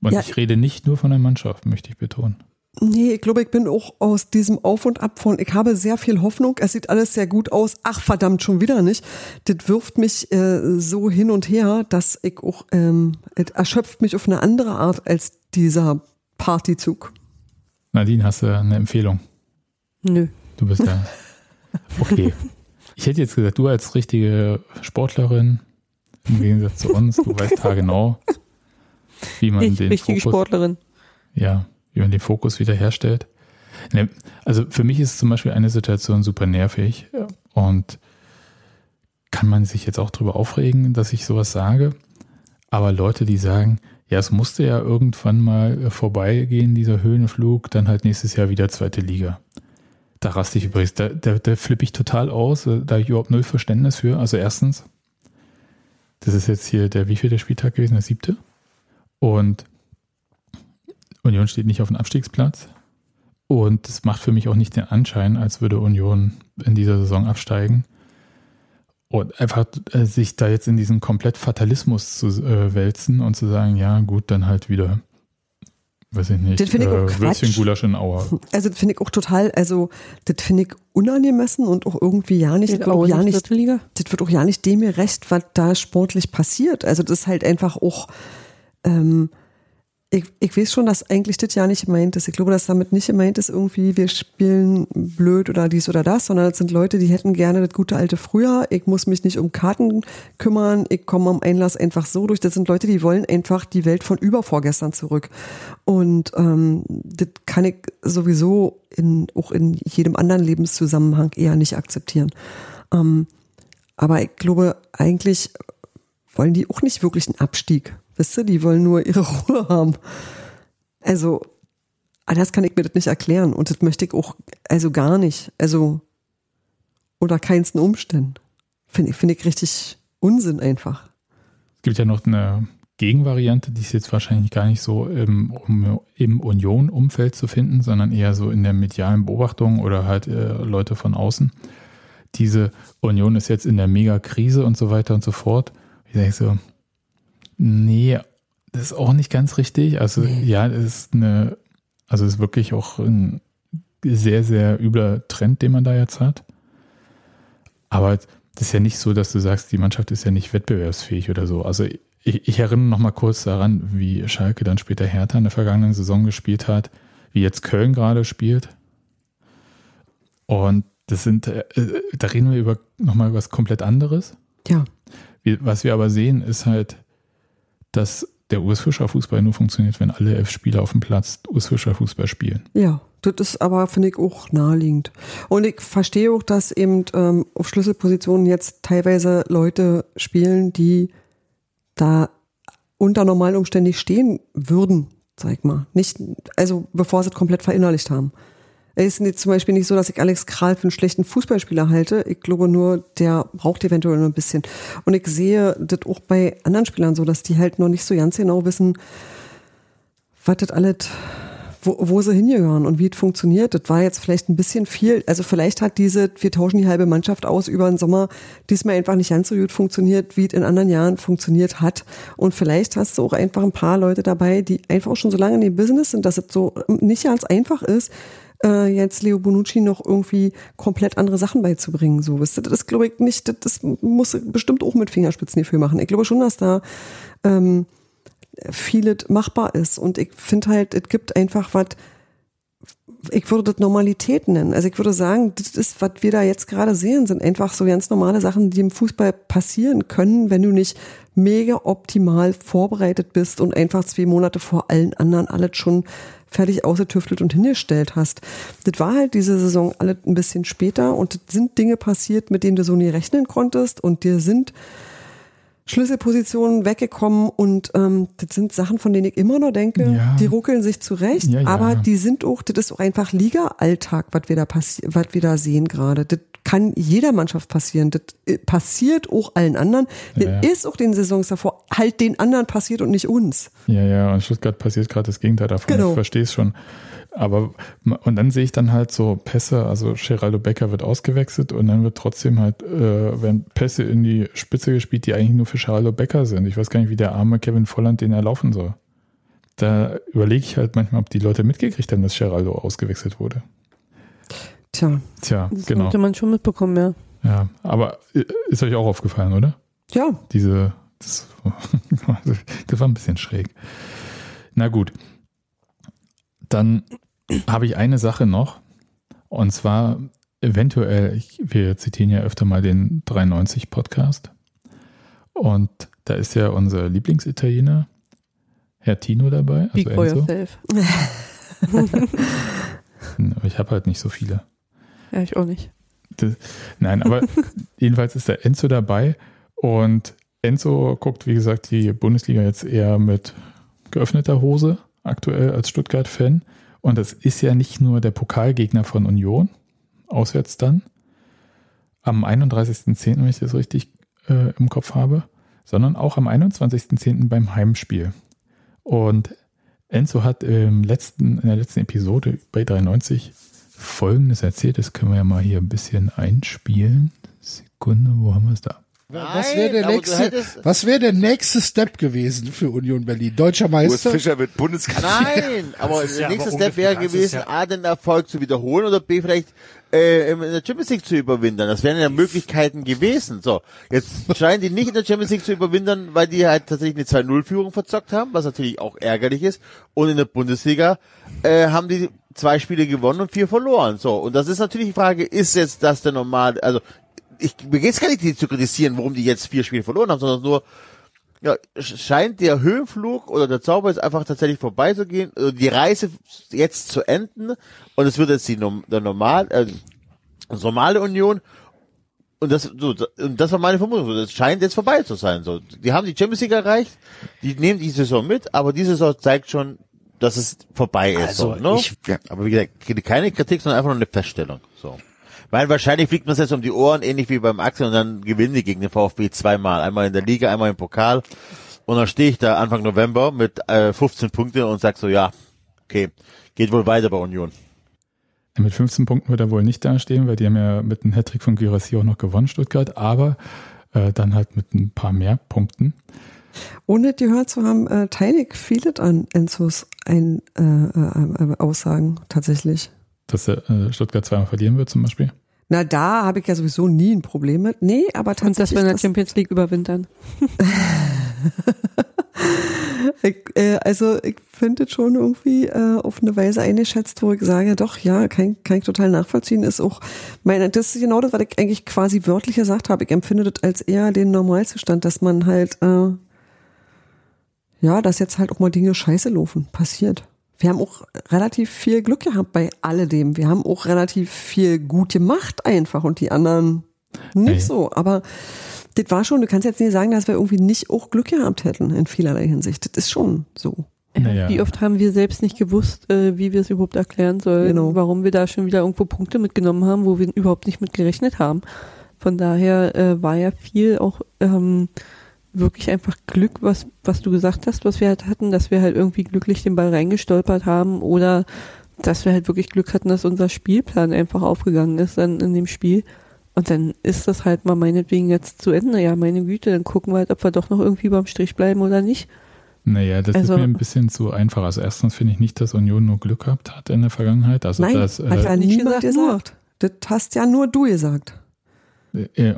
Und Ja. ich rede nicht nur von der Mannschaft, möchte ich betonen. Nee, ich glaube, ich bin auch aus diesem Auf und Ab von, ich habe sehr viel Hoffnung, es sieht alles sehr gut aus, ach verdammt, schon wieder nicht. Das wirft mich äh, so hin und her, dass ich auch, ähm, es erschöpft mich auf eine andere Art als dieser Partyzug. Nadine, hast du eine Empfehlung? Nö. Du bist ja. Okay. Ich hätte jetzt gesagt, du als richtige Sportlerin, im Gegensatz zu uns, du weißt haargenau, wie man Ich, den richtige Fokus, Sportlerin. ja, wie man den Fokus wiederherstellt. Ne, also für mich ist zum Beispiel eine Situation super nervig und kann man sich jetzt auch drüber aufregen, dass ich sowas sage. Aber Leute, die sagen, ja, es musste ja irgendwann mal äh, vorbeigehen, dieser Höhenflug, dann halt nächstes Jahr wieder zweite Liga. Da raste ich übrigens, da, da, da flippe ich total aus, äh, da habe ich überhaupt null Verständnis für. Also erstens, das ist jetzt hier der wievielte Spieltag gewesen, der siebte. Und Union steht nicht auf dem Abstiegsplatz. Und es macht für mich auch nicht den Anschein, als würde Union in dieser Saison absteigen. Und einfach äh, sich da jetzt in diesen komplett Fatalismus zu äh, wälzen und zu sagen, ja gut, dann halt wieder, weiß ich nicht, Das finde ich auch äh. Würstchen Gulasch in Auer. Also das finde ich auch total, also das finde ich unangemessen und auch irgendwie ja nicht, glaub, auch ja nicht das wird auch ja nicht dem gerecht, was da sportlich passiert. Also das ist halt einfach auch, ähm, ich, ich weiß schon, dass eigentlich das ja nicht gemeint ist. Ich glaube, dass damit nicht gemeint ist, irgendwie, wir spielen blöd oder dies oder das, sondern es sind Leute, die hätten gerne das gute alte Frühjahr. Ich muss mich nicht um Karten kümmern. Ich komme am Einlass einfach so durch. Das sind Leute, die wollen einfach die Welt von übervorgestern zurück. Und ähm, das kann ich sowieso in, auch in jedem anderen Lebenszusammenhang eher nicht akzeptieren. Ähm, aber ich glaube, eigentlich wollen die auch nicht wirklich einen Abstieg. Wisst ihr, die wollen nur ihre Ruhe haben. Also, anders kann ich mir das nicht erklären. Und das möchte ich auch, also gar nicht. Also, unter keinsten Umständen. Finde ich, finde ich richtig Unsinn einfach. Es gibt ja noch eine Gegenvariante, die ist jetzt wahrscheinlich gar nicht so im, um, im Union-Umfeld zu finden, sondern eher so in der medialen Beobachtung oder halt äh, Leute von außen. Diese Union ist jetzt in der Mega-Krise und so weiter und so fort. Ich sage so, nee, das ist auch nicht ganz richtig. Also ja, es ist eine, also es ist wirklich auch ein sehr, sehr übler Trend, den man da jetzt hat. Aber das ist ja nicht so, dass du sagst, die Mannschaft ist ja nicht wettbewerbsfähig oder so. Also ich, ich erinnere noch mal kurz daran, wie Schalke dann später Hertha in der vergangenen Saison gespielt hat, wie jetzt Köln gerade spielt. Und Das sind, äh, da reden wir über nochmal was komplett anderes. Ja. Was wir aber sehen, ist halt, dass der Urs Fischer Fußball nur funktioniert, wenn alle elf Spieler auf dem Platz Urs Fischer Fußball spielen. Ja, das ist aber, finde ich, auch naheliegend. Und ich verstehe auch, dass eben ähm, auf Schlüsselpositionen jetzt teilweise Leute spielen, die da unter normalen Umständen stehen würden, sag ich mal. Nicht, also bevor sie es komplett verinnerlicht haben. Es ist zum Beispiel nicht so, dass ich Alex Kral für einen schlechten Fußballspieler halte. Ich glaube nur, der braucht eventuell nur ein bisschen. Und ich sehe das auch bei anderen Spielern so, dass die halt noch nicht so ganz genau wissen, was das alles, wo, wo sie hingehören und wie es funktioniert. Das war jetzt vielleicht ein bisschen viel. Also vielleicht hat diese, wir tauschen die halbe Mannschaft aus über den Sommer, diesmal einfach nicht ganz so gut funktioniert, wie es in anderen Jahren funktioniert hat. Und vielleicht hast du auch einfach ein paar Leute dabei, die einfach auch schon so lange in dem Business sind, dass es so nicht ganz einfach ist, äh, jetzt Leo Bonucci noch irgendwie komplett andere Sachen beizubringen. So, wisst ihr, das ist, glaube ich, nicht, das, muss bestimmt auch mit Fingerspitzengefühl machen. Ich glaube schon, dass da ähm, vieles machbar ist. Und ich finde halt, es gibt einfach was, ich würde das Normalität nennen. Also ich würde sagen, das ist, was wir da jetzt gerade sehen, sind einfach so ganz normale Sachen, die im Fußball passieren können, wenn du nicht mega optimal vorbereitet bist und einfach zwei Monate vor allen anderen alles schon fertig ausgetüftelt und hingestellt hast. Das war halt diese Saison alle ein bisschen später und sind Dinge passiert, mit denen du so nie rechnen konntest und dir sind Schlüsselpositionen weggekommen und ähm, das sind Sachen, von denen ich immer noch denke, Ja. die ruckeln sich zurecht, Ja, ja. aber die sind auch, das ist auch einfach Liga-Alltag, was wir da passi was wir da sehen gerade. Das kann jeder Mannschaft passieren. Das äh, passiert auch allen anderen. Das ist auch den Saisons davor halt den anderen passiert und nicht uns. Ja, ja, und Stuttgart passiert gerade das Gegenteil davon. Genau. Ich verstehe es schon. Aber, und dann sehe ich dann halt so Pässe, also Geraldo Becker wird ausgewechselt und dann wird trotzdem halt, äh, werden Pässe in die Spitze gespielt, die eigentlich nur für Geraldo Becker sind. Ich weiß gar nicht, wie der arme Kevin Volland den er laufen soll. Da überlege ich halt manchmal, ob die Leute mitgekriegt haben, dass Geraldo ausgewechselt wurde. Tja, Tja, Das genau. sollte man schon mitbekommen, ja. Ja, aber äh, ist euch auch aufgefallen, oder? ja, Diese, das, das war ein bisschen schräg. Na gut. Dann habe ich eine Sache noch. Und zwar eventuell, ich, wir zitieren ja öfter mal den 93 Podcast. Und da ist ja unser Lieblingsitaliener, Herr Tino dabei. Speak for Enzo. yourself. Ich habe halt nicht so viele. Ja, ich auch nicht. Das, nein, aber jedenfalls ist der Enzo dabei und Enzo guckt, wie gesagt, die Bundesliga jetzt eher mit geöffneter Hose aktuell als Stuttgart-Fan. Und das ist ja nicht nur der Pokalgegner von Union, auswärts dann, am 31.10., wenn ich das richtig äh, im Kopf habe, sondern auch am 21.10. beim Heimspiel. Und Enzo hat im letzten, in der letzten Episode bei 93 Folgendes erzählt. Das können wir ja mal hier ein bisschen einspielen. Sekunde, wo haben wir es da? Was Nein, wäre der, nächste, was wäre der nächste Step gewesen für Union Berlin? Deutscher Urs Meister? Fischer wird Bundestrainer. Nein, aber der ja nächste aber Step wäre gewesen, ja- A, den Erfolg zu wiederholen oder B, vielleicht äh, in der Champions League zu überwintern. Das wären ja Möglichkeiten gewesen. So, jetzt scheinen die nicht in der Champions League zu überwintern, weil die halt tatsächlich eine 2-0-Führung verzockt haben, was natürlich auch ärgerlich ist. Und in der Bundesliga äh, haben die zwei Spiele gewonnen und vier verloren. So, und das ist natürlich die Frage, ist jetzt das der normal, also ich, mir geht's gar nicht, die zu kritisieren, warum die jetzt vier Spiele verloren haben, sondern nur, ja, scheint der Höhenflug oder der Zauber jetzt einfach tatsächlich vorbeizugehen, also die Reise jetzt zu enden und es wird jetzt die der normal, äh, normale Union und das, so, und das war meine Vermutung. Das scheint jetzt vorbei zu sein. So, die haben die Champions League erreicht, die nehmen die Saison mit, aber die Saison zeigt schon, dass es vorbei ist. Also, so, ne? ich- ja. Aber wie gesagt, keine Kritik, sondern einfach nur eine Feststellung. So. Weil wahrscheinlich fliegt man es jetzt um die Ohren, ähnlich wie beim Axel, und dann gewinnen die gegen den VfB zweimal. Einmal in der Liga, einmal im Pokal. Und dann stehe ich da Anfang November mit äh, 15 Punkte und sag so, ja, okay, geht wohl weiter bei Union. Mit 15 Punkten wird er wohl nicht dastehen, weil die haben ja mit einem Hattrick von Gyrassi auch noch gewonnen, Stuttgart, aber äh, dann halt mit ein paar mehr Punkten. Ohne gehört zu haben, äh, teile ich an Enzos ein, äh, äh, äh, Aussagen tatsächlich. Dass er äh, Stuttgart zweimal verlieren wird zum Beispiel. Na, da habe ich ja sowieso nie ein Problem mit. Nee, aber Und dass tatsächlich. wir in der Champions League überwintern. ich, äh, also ich finde das schon irgendwie äh, auf eine Weise eingeschätzt, wo ich sage, doch, ja, kann, kann ich total nachvollziehen. Ist auch, meine, das ist genau das, was ich eigentlich quasi wörtlich gesagt habe. Ich empfinde das als eher den Normalzustand, dass man halt, äh, ja, dass jetzt halt auch mal Dinge scheiße laufen. Passiert. Wir haben auch relativ viel Glück gehabt bei alledem. Wir haben auch relativ viel gut gemacht einfach und die anderen nicht Ey. so. Aber das war schon, du kannst jetzt nicht sagen, dass wir irgendwie nicht auch Glück gehabt hätten in vielerlei Hinsicht. Das ist schon so. Naja. Wie oft haben wir selbst nicht gewusst, äh, wie wir es überhaupt erklären sollen, Genau. warum wir da schon wieder irgendwo Punkte mitgenommen haben, wo wir überhaupt nicht mit gerechnet haben. Von daher äh, war ja viel auch ähm, wirklich einfach Glück, was, was du gesagt hast, was wir halt hatten, dass wir halt irgendwie glücklich den Ball reingestolpert haben oder dass wir halt wirklich Glück hatten, dass unser Spielplan einfach aufgegangen ist dann in dem Spiel. Und dann ist das halt mal meinetwegen jetzt zu Ende. Ja, meine Güte, dann gucken wir halt, ob wir doch noch irgendwie beim Strich bleiben oder nicht. Naja, das Also- ist mir ein bisschen zu einfach. Also erstens finde ich nicht, dass Union nur Glück gehabt hat in der Vergangenheit. Also Nein, das, hat ja äh, nicht niemand gesagt, gesagt. Das hast ja nur du gesagt.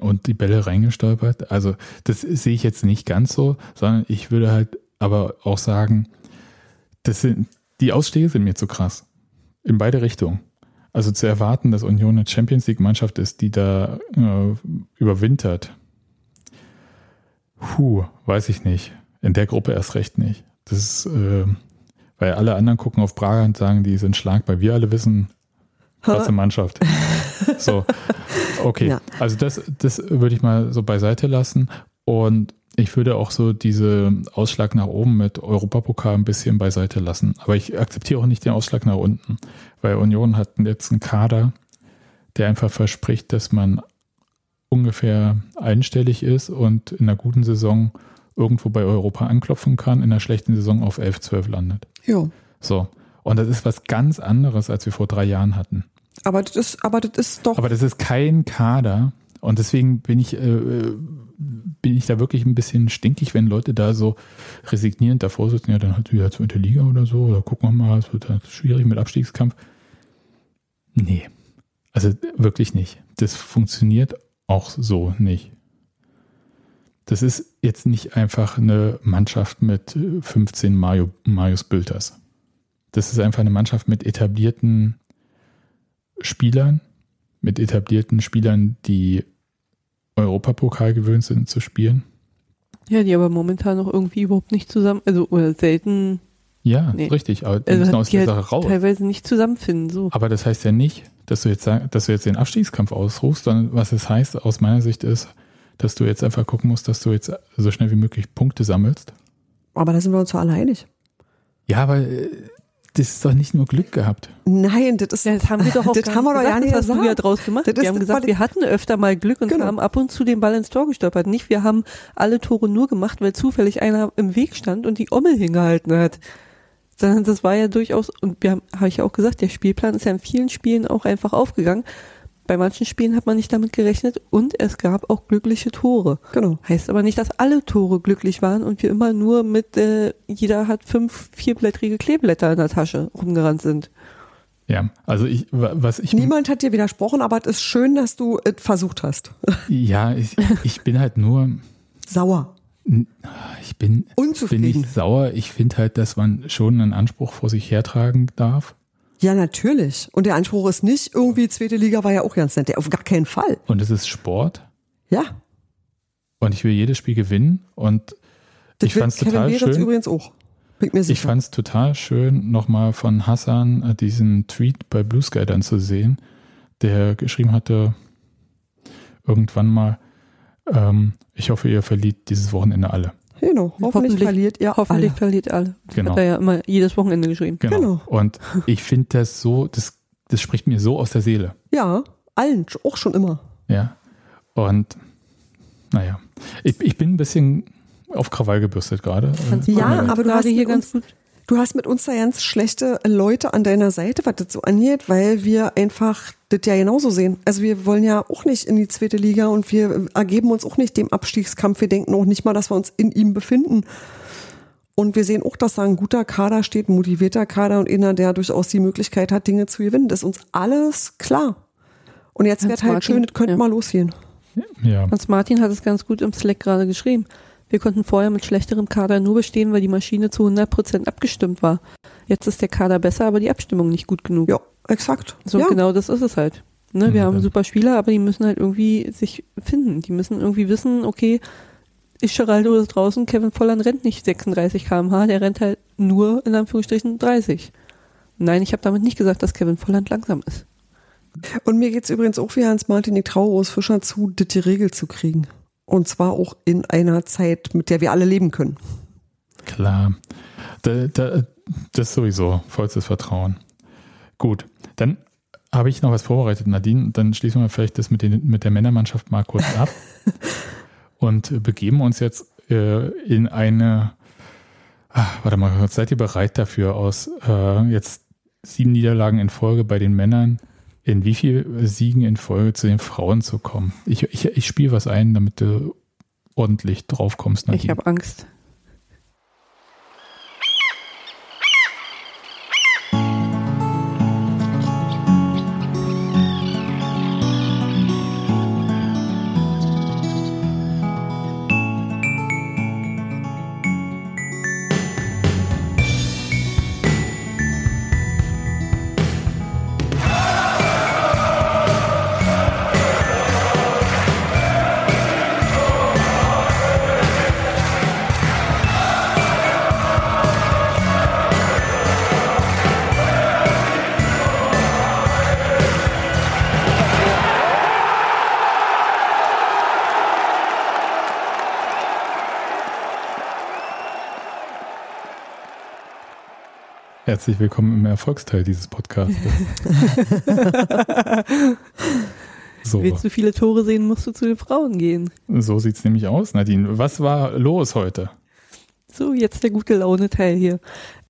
Und die Bälle reingestolpert. Also das sehe ich jetzt nicht ganz so, sondern ich würde halt aber auch sagen, das sind, die Ausstiege sind mir zu krass. In beide Richtungen. Also zu erwarten, dass Union eine Champions League Mannschaft ist, die da äh, überwintert. Puh, weiß ich nicht. In der Gruppe erst recht nicht. Das ist, äh, weil alle anderen gucken auf Braga und sagen, die sind schlagbar. Wir alle wissen, klasse Mannschaft. So, okay. Ja. Also das, das würde ich mal so beiseite lassen. Und ich würde auch so diese Ausschlag nach oben mit Europapokal ein bisschen beiseite lassen. Aber ich akzeptiere auch nicht den Ausschlag nach unten, weil Union hat jetzt einen Kader, der einfach verspricht, dass man ungefähr einstellig ist und in einer guten Saison irgendwo bei Europa anklopfen kann, in einer schlechten Saison auf 11, 12 landet. Ja. So. Und das ist was ganz anderes, als wir vor drei Jahren hatten. Aber das ist, aber das ist doch. Aber das ist kein Kader. Und deswegen bin ich, äh, bin ich da wirklich ein bisschen stinkig, wenn Leute da so resignierend davor sitzen, ja, dann hat ja zweite Liga oder so, oder gucken wir mal, es wird halt schwierig mit Abstiegskampf. Nee. Also wirklich nicht. Das funktioniert auch so nicht. Das ist jetzt nicht einfach eine Mannschaft mit äh, 15 Mario, Marius Bülters. Das ist einfach eine Mannschaft mit etablierten Spielern, mit etablierten Spielern, die Europapokal gewöhnt sind zu spielen. Ja, die aber momentan noch irgendwie überhaupt nicht zusammen, also oder selten, Ja, Nee. richtig, aber die also müssen aus die der halt Sache raus. teilweise nicht zusammenfinden. So. Aber das heißt ja nicht, dass du jetzt dass du jetzt den Abstiegskampf ausrufst, sondern was es heißt aus meiner Sicht ist, dass du jetzt einfach gucken musst, dass du jetzt so schnell wie möglich Punkte sammelst. aber da sind wir uns ja alle einig. Ja, aber äh, das ist doch nicht nur Glück gehabt. Nein, das ist. Ja, das haben wir doch auch das gar haben wir doch gesagt, ja nicht das hast du ja gesagt. draus gemacht. Das wir haben gesagt, wir hatten öfter mal Glück und Genau. haben ab und zu den Ball ins Tor gestolpert. Nicht, wir haben alle Tore nur gemacht, weil zufällig einer im Weg stand und die Ommel hingehalten hat. Sondern das war ja durchaus, und wir haben, habe ich ja auch gesagt, der Spielplan ist ja in vielen Spielen auch einfach aufgegangen. Bei manchen Spielen hat man nicht damit gerechnet und es gab auch glückliche Tore. Genau. Heißt aber nicht, dass alle Tore glücklich waren und wir immer nur mit, äh, jeder hat fünf vierblättrige Kleeblätter in der Tasche rumgerannt sind. Ja, also ich, wa- was ich, Niemand hat dir widersprochen, aber es ist schön, dass du es versucht hast. ja, ich, ich bin halt nur, Sauer. ich bin, bin Unzufrieden. nicht sauer. Ich finde halt, dass man schon einen Anspruch vor sich hertragen darf. Ja, natürlich. Und der Anspruch ist nicht irgendwie, zweite Liga war ja auch ganz nett. Auf gar keinen Fall. Und es ist Sport. Ja. Und ich will jedes Spiel gewinnen. Und Das ich fand's Kevin total Behrens schön. übrigens auch. Ich fand es total schön, nochmal von Hassan äh, diesen Tweet bei Blue Sky dann zu sehen, der geschrieben hatte, irgendwann mal, ähm, ich hoffe, ihr verliert dieses Wochenende alle. Genau. Hoffentlich, Hoffentlich- verliert ihr Hoffentlich alle. verliert alle. Das Genau. Hat er ja immer jedes Wochenende geschrieben. Genau. Genau. Und ich finde das so, das, das spricht mir so aus der Seele. Ja, allen, auch schon immer. Ja. Und naja, ich, ich bin ein bisschen auf Krawall gebürstet gerade. Äh, Ja, aber du hast hier mit ganz gut. Du hast mit uns da ganz schlechte Leute an deiner Seite, was das so angeht, weil wir einfach das ja genauso sehen. Also wir wollen ja auch nicht in die zweite Liga und wir ergeben uns auch nicht dem Abstiegskampf. Wir denken auch nicht mal, dass wir uns in ihm befinden. Und wir sehen auch, dass da ein guter Kader steht, ein motivierter Kader und einer, der durchaus die Möglichkeit hat, Dinge zu gewinnen. Das ist uns alles klar. Und jetzt Hans wird halt Martin, schön, das könnte ja. mal losgehen. ja. Hans Martin hat es ganz gut im Slack gerade geschrieben. Wir konnten vorher mit schlechterem Kader nur bestehen, weil die Maschine zu 100% abgestimmt war. Jetzt ist der Kader besser, aber die Abstimmung nicht gut genug. Ja, exakt. So ja. genau das ist es halt. Ne, wir Ja, haben super Spieler, aber die müssen halt irgendwie sich finden. Die müssen irgendwie wissen, okay, ist Geraldo ist draußen, Kevin Volland rennt nicht 36 km/h, der rennt halt nur in Anführungsstrichen 30. Nein, ich habe damit nicht gesagt, dass Kevin Volland langsam ist. Und mir geht's übrigens auch wie Hans-Martin, ich traue Urs Fischer zu, das geregelt zu kriegen. Und zwar auch in einer Zeit, mit der wir alle leben können. Klar. Da, da, das sowieso. Vollstes Vertrauen. Gut. Dann habe ich noch was vorbereitet, Nadine. Dann schließen wir vielleicht das mit, den, mit der Männermannschaft mal kurz ab und begeben uns jetzt äh, in eine. Ach, warte mal, seid ihr bereit dafür, aus äh, jetzt sieben Niederlagen in Folge bei den Männern in wie viel Siegen in Folge zu den Frauen zu kommen? Ich, ich, ich spiele was ein, damit du ordentlich drauf kommst, Nadine. Ich habe Angst. Herzlich willkommen im Erfolgsteil dieses Podcasts. so, Willst du viele Tore sehen, musst du zu den Frauen gehen. so sieht's nämlich aus, Nadine. Was war los heute? So, jetzt der gute Laune-Teil hier.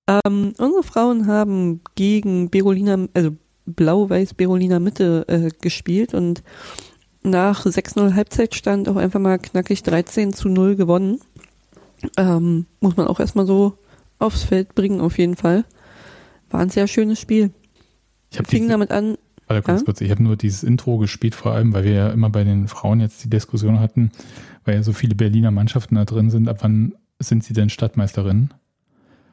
Ähm, unsere Frauen haben gegen Berolina, also Blau-Weiß Berolina Mitte äh, gespielt und nach 6-0 Halbzeitstand auch einfach mal knackig 13 zu 0 gewonnen. Ähm, muss man auch erstmal so aufs Feld bringen, auf jeden Fall. War ein sehr schönes Spiel. Ich habe Fing damit an, Warte ganz Ja? kurz, ich habe nur dieses Intro gespielt, vor allem, weil wir ja immer bei den Frauen jetzt die Diskussion hatten, weil ja so viele Berliner Mannschaften da drin sind, ab wann sind sie denn Stadtmeisterinnen?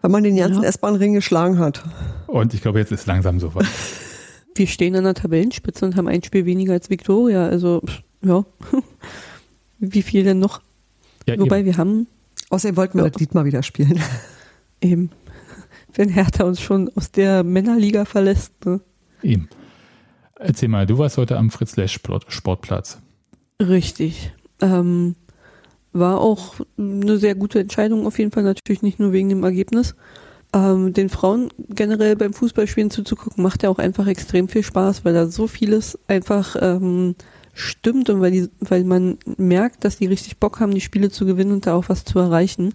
Wenn man den ganzen Ja. S-Bahn-Ring geschlagen hat. Und ich glaube, jetzt ist langsam so weit. wir stehen an der Tabellenspitze und haben ein Spiel weniger als Viktoria. Also, ja. Wie viel denn noch? Ja, Wobei eben. wir haben Außerdem wollten wir Ja. das Lied mal wieder spielen. eben, wenn Hertha uns schon aus der Männerliga verlässt. Ne? eben. Erzähl mal, du warst heute am Fritz-Lesch-Sportplatz. Richtig. Ähm, war auch eine sehr gute Entscheidung, auf jeden Fall natürlich nicht nur wegen dem Ergebnis. Ähm, den Frauen generell beim Fußballspielen zuzugucken, macht ja auch einfach extrem viel Spaß, weil da so vieles einfach ähm, stimmt und weil, die, weil man merkt, dass die richtig Bock haben, die Spiele zu gewinnen und da auch was zu erreichen.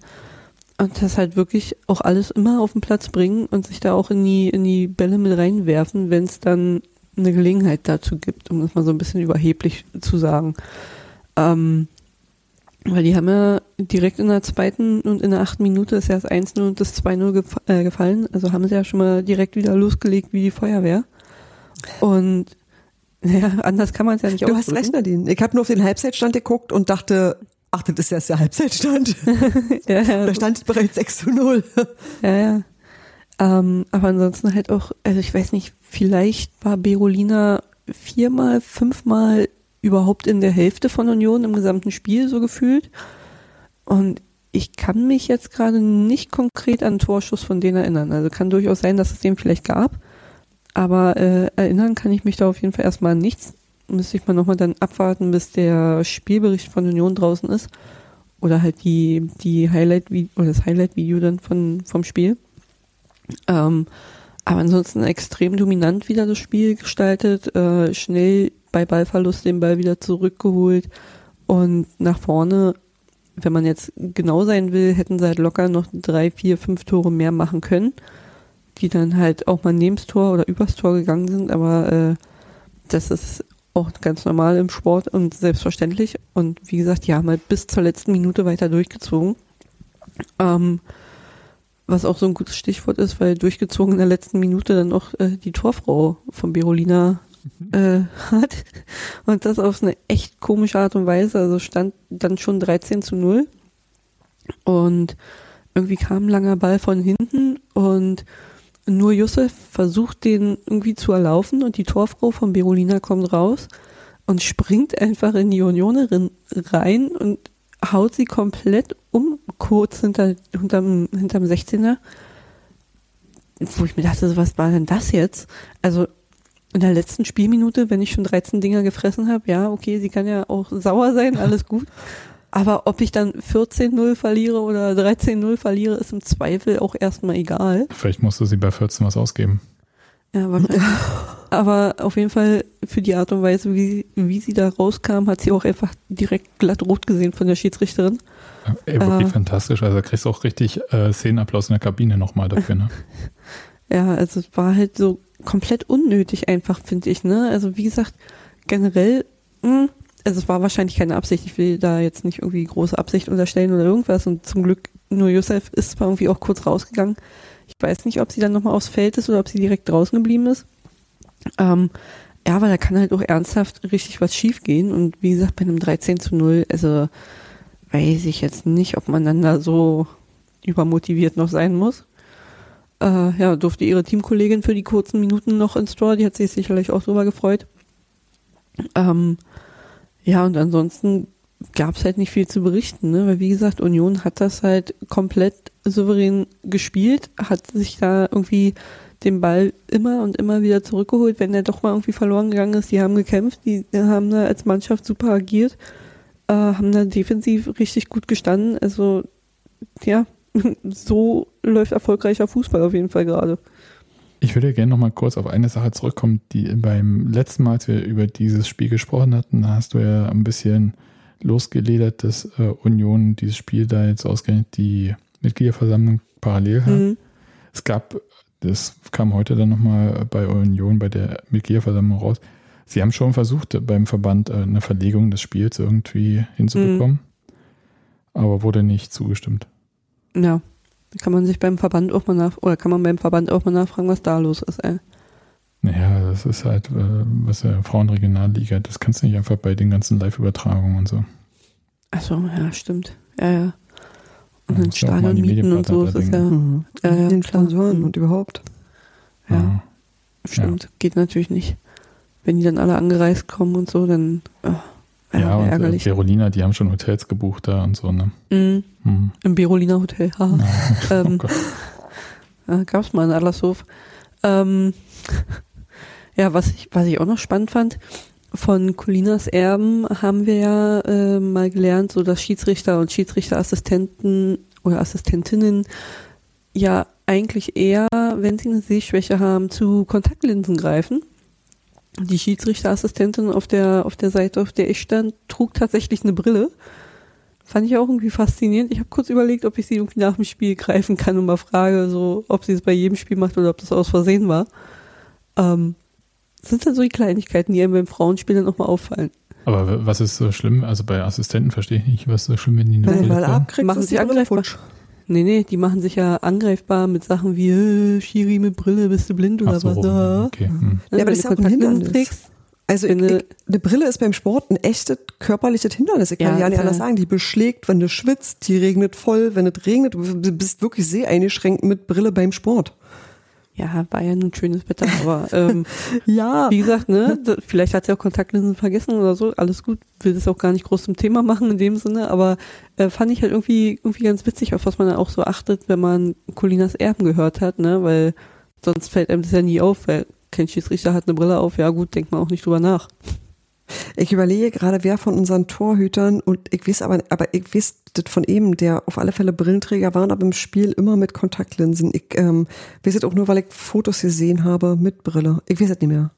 Und das halt wirklich auch alles immer auf den Platz bringen und sich da auch in die, in die Bälle mit reinwerfen, wenn es dann eine Gelegenheit dazu gibt, um das mal so ein bisschen überheblich zu sagen. Ähm, weil die haben ja direkt in der zweiten und in der achten Minute ist ja das 1-0 und das 2-0 gef äh, gefallen. Also haben sie ja schon mal direkt wieder losgelegt wie die Feuerwehr. Und ja, anders kann man es ja nicht Du hast recht, Nadine. Ich habe nur auf den Halbzeitstand geguckt und dachte, ach, das ist erst der Halbzeitstand. Ja, ja, da stand bereits 6 zu 0. Ja, ja. Ähm, aber ansonsten halt auch, also ich weiß nicht, vielleicht war Berolina viermal, fünfmal überhaupt in der Hälfte von Union im gesamten Spiel so gefühlt. Und ich kann mich jetzt gerade nicht konkret an Torschuss von denen erinnern. Also kann durchaus sein, dass es den vielleicht gab. Aber äh, erinnern kann ich mich da auf jeden Fall erstmal an nichts. Müsste ich mal nochmal dann abwarten, bis der Spielbericht von Union draußen ist. Oder halt die, die Highlight oder das Highlight-Video dann von, vom Spiel. Ähm, aber ansonsten extrem dominant wieder das Spiel gestaltet, äh, schnell bei Ballverlust den Ball wieder zurückgeholt und nach vorne, wenn man jetzt genau sein will, hätten sie halt locker noch drei, vier, fünf Tore mehr machen können, die dann halt auch mal neben das Tor oder übers Tor gegangen sind, aber äh, das ist auch ganz normal im Sport und selbstverständlich und wie gesagt, die haben halt bis zur letzten Minute weiter durchgezogen. Ähm, was auch so ein gutes Stichwort ist, weil durchgezogen in der letzten Minute dann auch äh, die Torfrau von Berolina äh, hat. Und das auf eine echt komische Art und Weise. Also stand dann schon 13 zu 0. Und irgendwie kam ein langer Ball von hinten und nur Yusuf versucht den irgendwie zu erlaufen und die Torfrau von Berolina kommt raus und springt einfach in die Unionerin rein und haut sie komplett um, kurz hinter, hinterm, hinterm 16er. Wo ich mir dachte, was war denn das jetzt? Also in der letzten Spielminute, wenn ich schon 13 Dinger gefressen habe, ja, okay, sie kann ja auch sauer sein, alles gut. Aber ob ich dann 14-0 verliere oder 13-0 verliere, ist im Zweifel auch erstmal egal. Vielleicht musst du sie bei 14 was ausgeben. Ja, wahrscheinlich. Aber auf jeden Fall für die Art und Weise, wie, wie sie da rauskam, hat sie auch einfach direkt glatt rot gesehen von der Schiedsrichterin. Ey, wirklich Äh. fantastisch. Also da kriegst du auch richtig äh, Szenenapplaus in der Kabine nochmal dafür, ne? Ja, also es war halt so komplett unnötig einfach, finde ich, ne? Also wie gesagt, generell, mh, also es war wahrscheinlich keine Absicht. Ich will da jetzt nicht irgendwie große Absicht unterstellen oder irgendwas. Und zum Glück, nur Josef ist zwar irgendwie auch kurz rausgegangen. Ich weiß nicht, ob sie dann nochmal aufs Feld ist oder ob sie direkt draußen geblieben ist. Ähm, ja, aber da kann halt auch ernsthaft richtig was schief gehen. Und wie gesagt, bei einem 13 zu 0, also weiß ich jetzt nicht, ob man dann da so übermotiviert noch sein muss. Äh, ja, durfte ihre Teamkollegin für die kurzen Minuten noch ins Tor, die hat sich sicherlich auch drüber gefreut. Ähm, ja, und ansonsten gab es halt nicht viel zu berichten, ne? weil wie gesagt, Union hat das halt komplett souverän gespielt, hat sich da irgendwie den Ball immer und immer wieder zurückgeholt, wenn er doch mal irgendwie verloren gegangen ist. Die haben gekämpft, die haben da als Mannschaft super agiert, äh, haben da defensiv richtig gut gestanden. Also ja, so läuft erfolgreicher Fußball auf jeden Fall gerade. Ich würde gerne nochmal kurz auf eine Sache zurückkommen, die beim letzten Mal, als wir über dieses Spiel gesprochen hatten, da hast du ja ein bisschen losgeledert, dass äh, Union dieses Spiel da jetzt ausgerechnet die Mitgliederversammlung parallel hat. Mhm. Es gab, das kam heute dann nochmal bei Union bei der Mitgliederversammlung raus, sie haben schon versucht, beim Verband äh, eine Verlegung des Spiels irgendwie hinzubekommen, aber wurde nicht zugestimmt. Ja, kann man sich beim Verband auch mal nach oder kann man beim Verband auch mal nachfragen, was da los ist, ey. Naja, das ist halt, äh, was der Frauenregionalliga, das kannst du nicht einfach bei den ganzen Live-Übertragungen und so. Achso, ja, stimmt. Ja, ja. Und Ja, ja mal Stadion mieten und so, das ist ja, Mhm. ja, ja, Den. Sponsoren und überhaupt. ja, stimmt. Geht natürlich nicht. Wenn die dann alle angereist kommen und so, dann oh, ja, und äh, ärgerlich. Berolina, die haben schon Hotels gebucht da und so, ne? Mhm. Hm. Im Berolina Hotel, haha. Oh ähm, Gott. Ja, gab's mal in Adlershof. Ähm, ja, was ich, was ich auch noch spannend fand, von Colinas Erben haben wir ja äh, mal gelernt, so dass Schiedsrichter und Schiedsrichterassistenten oder Assistentinnen ja eigentlich eher, wenn sie eine Sehschwäche haben, zu Kontaktlinsen greifen. Die Schiedsrichterassistentin auf der, auf der Seite, auf der ich stand, trug tatsächlich eine Brille. Fand ich auch irgendwie faszinierend. Ich habe kurz überlegt, ob ich sie irgendwie nach dem Spiel greifen kann und mal frage, so, ob sie es bei jedem Spiel macht oder ob das aus Versehen war. Ähm, sind dann so die Kleinigkeiten, die einem beim Frauenspiel dann nochmal auffallen. Aber was ist so schlimm? Also bei Assistenten verstehe ich nicht, was ist so schlimm, wenn die eine Brille mal tragen? abkriegst, Machen sie angreifbar. Nee, nee, die machen sich ja angreifbar mit Sachen wie, äh, Schiri mit Brille, bist du blind oder so, was? Ja. okay. Hm. Ja, aber das ist ja auch ein Hindernis. trägst. Also ich, eine Brille ist beim Sport ein echtes körperliches Hindernis. Ich kann Ja, ja nicht anders sagen. Die beschlägt, wenn du schwitzt, die regnet voll, wenn es regnet. Du bist wirklich sehr eingeschränkt mit Brille beim Sport. Ja, war ja nun schönes Wetter, aber ähm, Ja. wie gesagt, ne, da- vielleicht hat sie auch Kontaktlinsen vergessen oder so, alles gut, will das auch gar nicht groß zum Thema machen in dem Sinne, aber äh, fand ich halt irgendwie, irgendwie ganz witzig, auf was man dann auch so achtet, wenn man Colinas Erben gehört hat, ne, weil sonst fällt einem das ja nie auf, weil kein Schiedsrichter hat eine Brille auf, ja gut, denkt man auch nicht drüber nach. Ich überlege gerade, wer von unseren Torhütern und ich weiß aber, aber ich weiß das von eben, der auf alle Fälle Brillenträger waren, aber im Spiel immer mit Kontaktlinsen. Ich ähm, weiß es auch nur, weil ich Fotos gesehen habe mit Brille. Ich weiß es nicht mehr.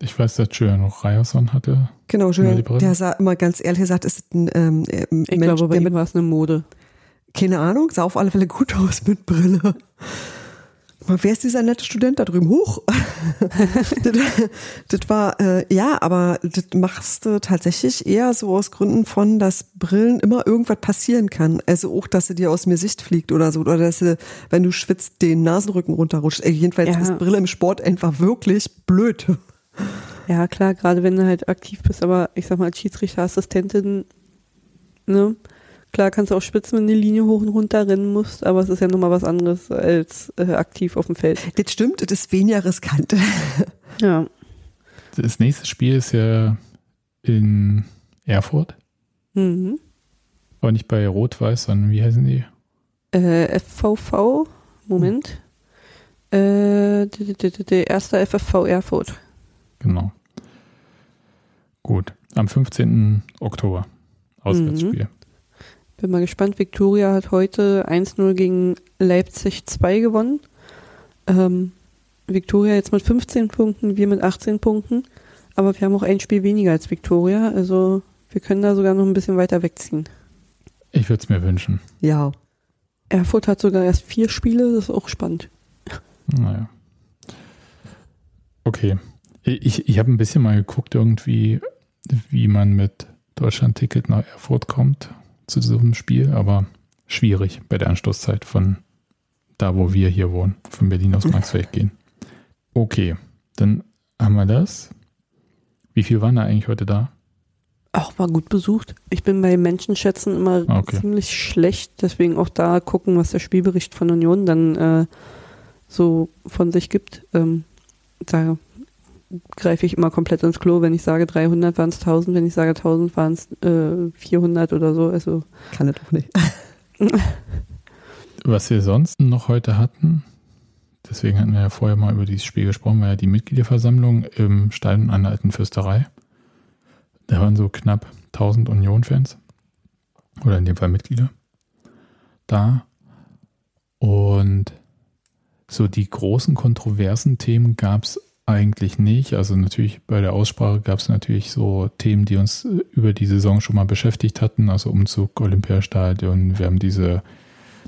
Ich weiß, dass Julian Ryerson hatte. Genau, Julian, der sah immer ganz ehrlich gesagt, ist es ein ähm, äh, Ich Mensch, glaube, bei der ihm mit, war es eine Mode. keine Ahnung, sah auf alle Fälle gut aus mit Brille. Wer ist dieser nette Student da drüben? Hoch! das, das war, äh, ja, aber das machst du tatsächlich eher so aus Gründen von, dass Brillen immer irgendwas passieren kann. Also auch, dass sie dir aus mir Sicht fliegt oder so. Oder dass sie, wenn du schwitzt, den Nasenrücken runterrutscht. Äh, jedenfalls Ja. ist Brille im Sport einfach wirklich blöd. Ja, klar, gerade wenn du halt aktiv bist, aber ich sag mal, als Schiedsrichterassistentin, ne, Klar kannst du auch spitzen, wenn du die Linie hoch und runter rennen musst, aber es ist ja nochmal was anderes als äh, aktiv auf dem Feld. Das stimmt, das ist weniger riskant. Ja. Das nächste Spiel ist ja in Erfurt, Mhm. aber nicht bei Rot-Weiß, sondern wie heißen die? Äh, FVV, Moment. Äh, d- d- d- d- erster FFV Erfurt. Genau. Gut. Am 15. Oktober. Auswärtsspiel. Bin mal gespannt. Viktoria hat heute 1-0 gegen Leipzig 2 gewonnen. Ähm, Viktoria jetzt mit 15 Punkten, wir mit 18 Punkten. Aber wir haben auch ein Spiel weniger als Viktoria. Also wir können da sogar noch ein bisschen weiter wegziehen. Ich würde es mir wünschen. Ja. Erfurt hat sogar erst vier Spiele. Das ist auch spannend. Naja. Okay. Ich, ich habe ein bisschen mal geguckt, irgendwie, wie man mit Deutschland-Ticket nach Erfurt kommt zu diesem Spiel, aber schwierig bei der Anstoßzeit von da, wo wir hier wohnen, von Berlin aus Maxfeld gehen. Okay, dann haben wir das. Wie viel waren da eigentlich heute da? Auch war gut besucht. Ich bin bei Menschenschätzen immer okay. ziemlich schlecht, deswegen auch da gucken, was der Spielbericht von Union dann äh, so von sich gibt. Ähm, da greife ich immer komplett ins Klo, wenn ich sage 300 waren es 1000, wenn ich sage 1000 waren es äh, 400 oder so. Also Kann das auch nicht. Was wir sonst noch heute hatten, deswegen hatten wir ja vorher mal über dieses Spiel gesprochen, war ja die Mitgliederversammlung im Stadion an der Alten Fürsterei. Da waren so knapp 1000 Union-Fans oder in dem Fall Mitglieder da. Und so die großen kontroversen Themen gab es eigentlich nicht. Also natürlich bei der Aussprache gab es natürlich so Themen, die uns äh, über die Saison schon mal beschäftigt hatten. Also Umzug, Olympiastadion. Wir haben diese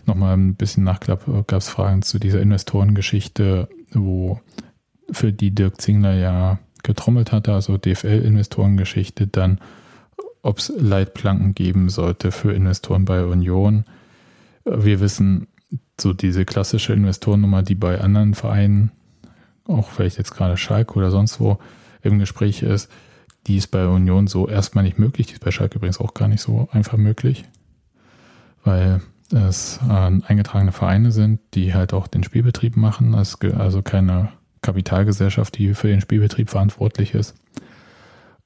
nochmal ein bisschen Nachklapp, gab es Fragen zu dieser Investorengeschichte, wo für die Dirk Zingler ja getrommelt hatte, also DFL-Investorengeschichte, dann ob es Leitplanken geben sollte für Investoren bei Union. Wir wissen, so diese klassische Investorennummer, die bei anderen Vereinen, auch vielleicht jetzt gerade Schalke oder sonst wo, im Gespräch ist, die ist bei Union so erstmal nicht möglich. Die ist bei Schalke übrigens auch gar nicht so einfach möglich, weil es äh, eingetragene Vereine sind, die halt auch den Spielbetrieb machen. Es also keine Kapitalgesellschaft, die für den Spielbetrieb verantwortlich ist.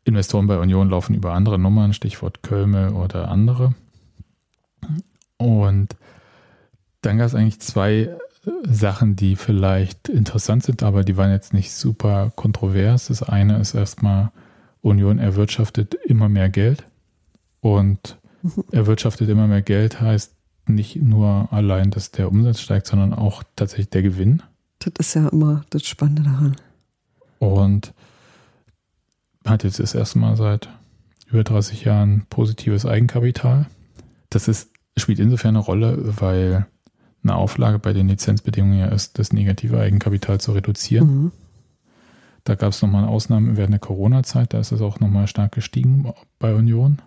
Investoren bei Union laufen über andere Nummern, Stichwort Kölme oder andere. Und dann gab es eigentlich zwei Sachen, die vielleicht interessant sind, aber die waren jetzt nicht super kontrovers. Das eine ist erstmal, Union erwirtschaftet immer mehr Geld. Und erwirtschaftet immer mehr Geld heißt nicht nur allein, dass der Umsatz steigt, sondern auch tatsächlich der Gewinn. Das ist ja immer das Spannende daran. Und hat jetzt das erste Mal seit über 30 Jahren positives Eigenkapital. Das ist, spielt insofern eine Rolle, weil eine Auflage bei den Lizenzbedingungen ja ist, das negative Eigenkapital zu reduzieren. Mhm. Da gab es nochmal eine Ausnahme während der Corona-Zeit, da ist es auch nochmal stark gestiegen bei Union.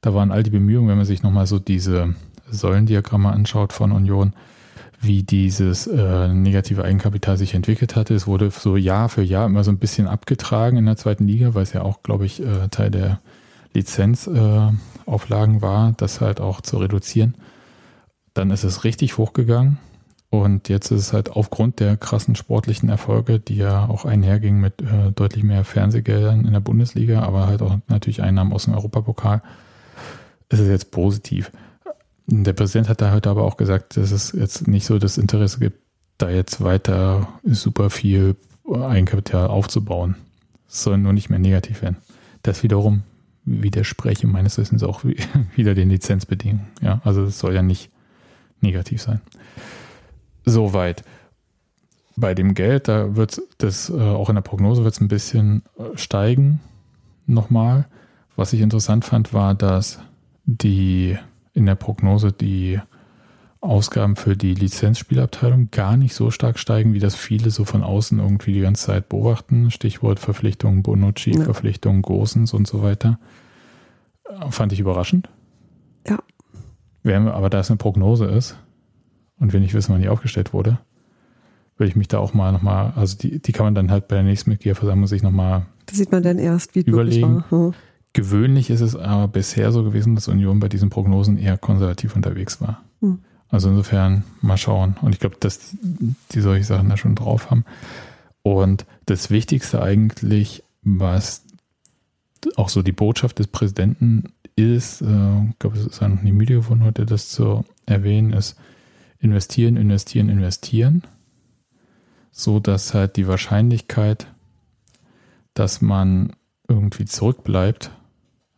Da waren all die Bemühungen, wenn man sich nochmal so diese Säulendiagramme anschaut von Union, wie dieses äh, negative Eigenkapital sich entwickelt hatte. Es wurde so Jahr für Jahr immer so ein bisschen abgetragen in der zweiten Liga, weil es ja auch, glaube ich, äh, Teil der Lizenzauflagen äh, war, das halt auch zu reduzieren. Dann ist es richtig hochgegangen und jetzt ist es halt aufgrund der krassen sportlichen Erfolge, die ja auch einhergingen mit äh, deutlich mehr Fernsehgeldern in der Bundesliga, aber halt auch natürlich Einnahmen aus dem Europapokal, ist es jetzt positiv. Der Präsident hat da heute aber auch gesagt, dass es jetzt nicht so das Interesse gibt, da jetzt weiter super viel Eigenkapital aufzubauen. Es soll nur nicht mehr negativ werden. Das wiederum widerspreche meines Wissens auch wieder den Lizenzbedingungen. Ja, also es soll ja nicht negativ sein. Soweit. Bei dem Geld, da wird das äh, auch in der Prognose wird es ein bisschen äh, steigen. Nochmal. Was ich interessant fand, war, dass die in der Prognose die Ausgaben für die Lizenzspielabteilung gar nicht so stark steigen, wie das viele so von außen irgendwie die ganze Zeit beobachten. Stichwort Verpflichtungen Bonucci, Ja. Verpflichtungen Gosens und so weiter. Fand ich überraschend. Ja. Wenn, aber da es eine Prognose ist und wir nicht wissen, wann die aufgestellt wurde, würde ich mich da auch mal nochmal, also die, die kann man dann halt bei der nächsten Mitgliederversammlung sich nochmal Da sieht man dann erst, wie Überlegen. war. Hm. Gewöhnlich ist es aber bisher so gewesen, dass Union bei diesen Prognosen eher konservativ unterwegs war. Hm. Also insofern mal schauen. Und ich glaube, dass die solche Sachen da schon drauf haben. Und das Wichtigste eigentlich, was auch so die Botschaft des Präsidenten ist, äh, ich glaube, es ist ja noch nie müde geworden, heute das zu erwähnen, ist investieren, investieren, investieren, so dass halt die Wahrscheinlichkeit, dass man irgendwie zurückbleibt,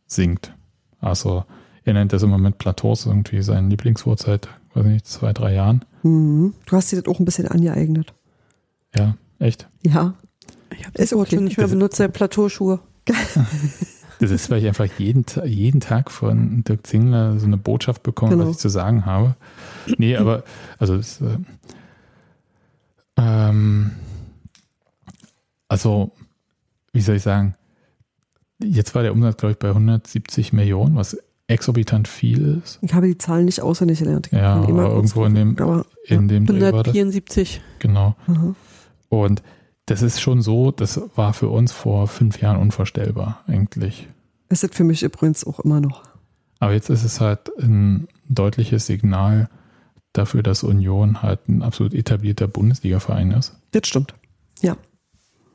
sinkt. Also er nennt das im Moment Plateaus irgendwie sein Lieblingswort seit, weiß nicht, zwei, drei Jahren. Mhm. Du hast dir das auch ein bisschen angeeignet. Ja, echt. Ja. Ich habe Ist das okay. schon nicht mehr benutzt, Plateauschuhe. Das ist, weil ich einfach jeden, jeden Tag von Dirk Zingler so eine Botschaft bekomme, Genau. was ich zu sagen habe. Nee, aber, also, es, äh, ähm, also, wie soll ich sagen, jetzt war der Umsatz, glaube ich, bei 170 Millionen, was exorbitant viel ist. Ich habe die Zahlen nicht auswendig gelernt. Ja, aber irgendwo in dem, Aber, in dem Dreh war das. 174. Genau. aha. Und das ist schon so, das war für uns vor fünf Jahren unvorstellbar, eigentlich. Es ist für mich übrigens auch immer noch. Aber jetzt ist es halt ein deutliches Signal dafür, dass Union halt ein absolut etablierter Bundesliga-Verein ist Das stimmt. Ja.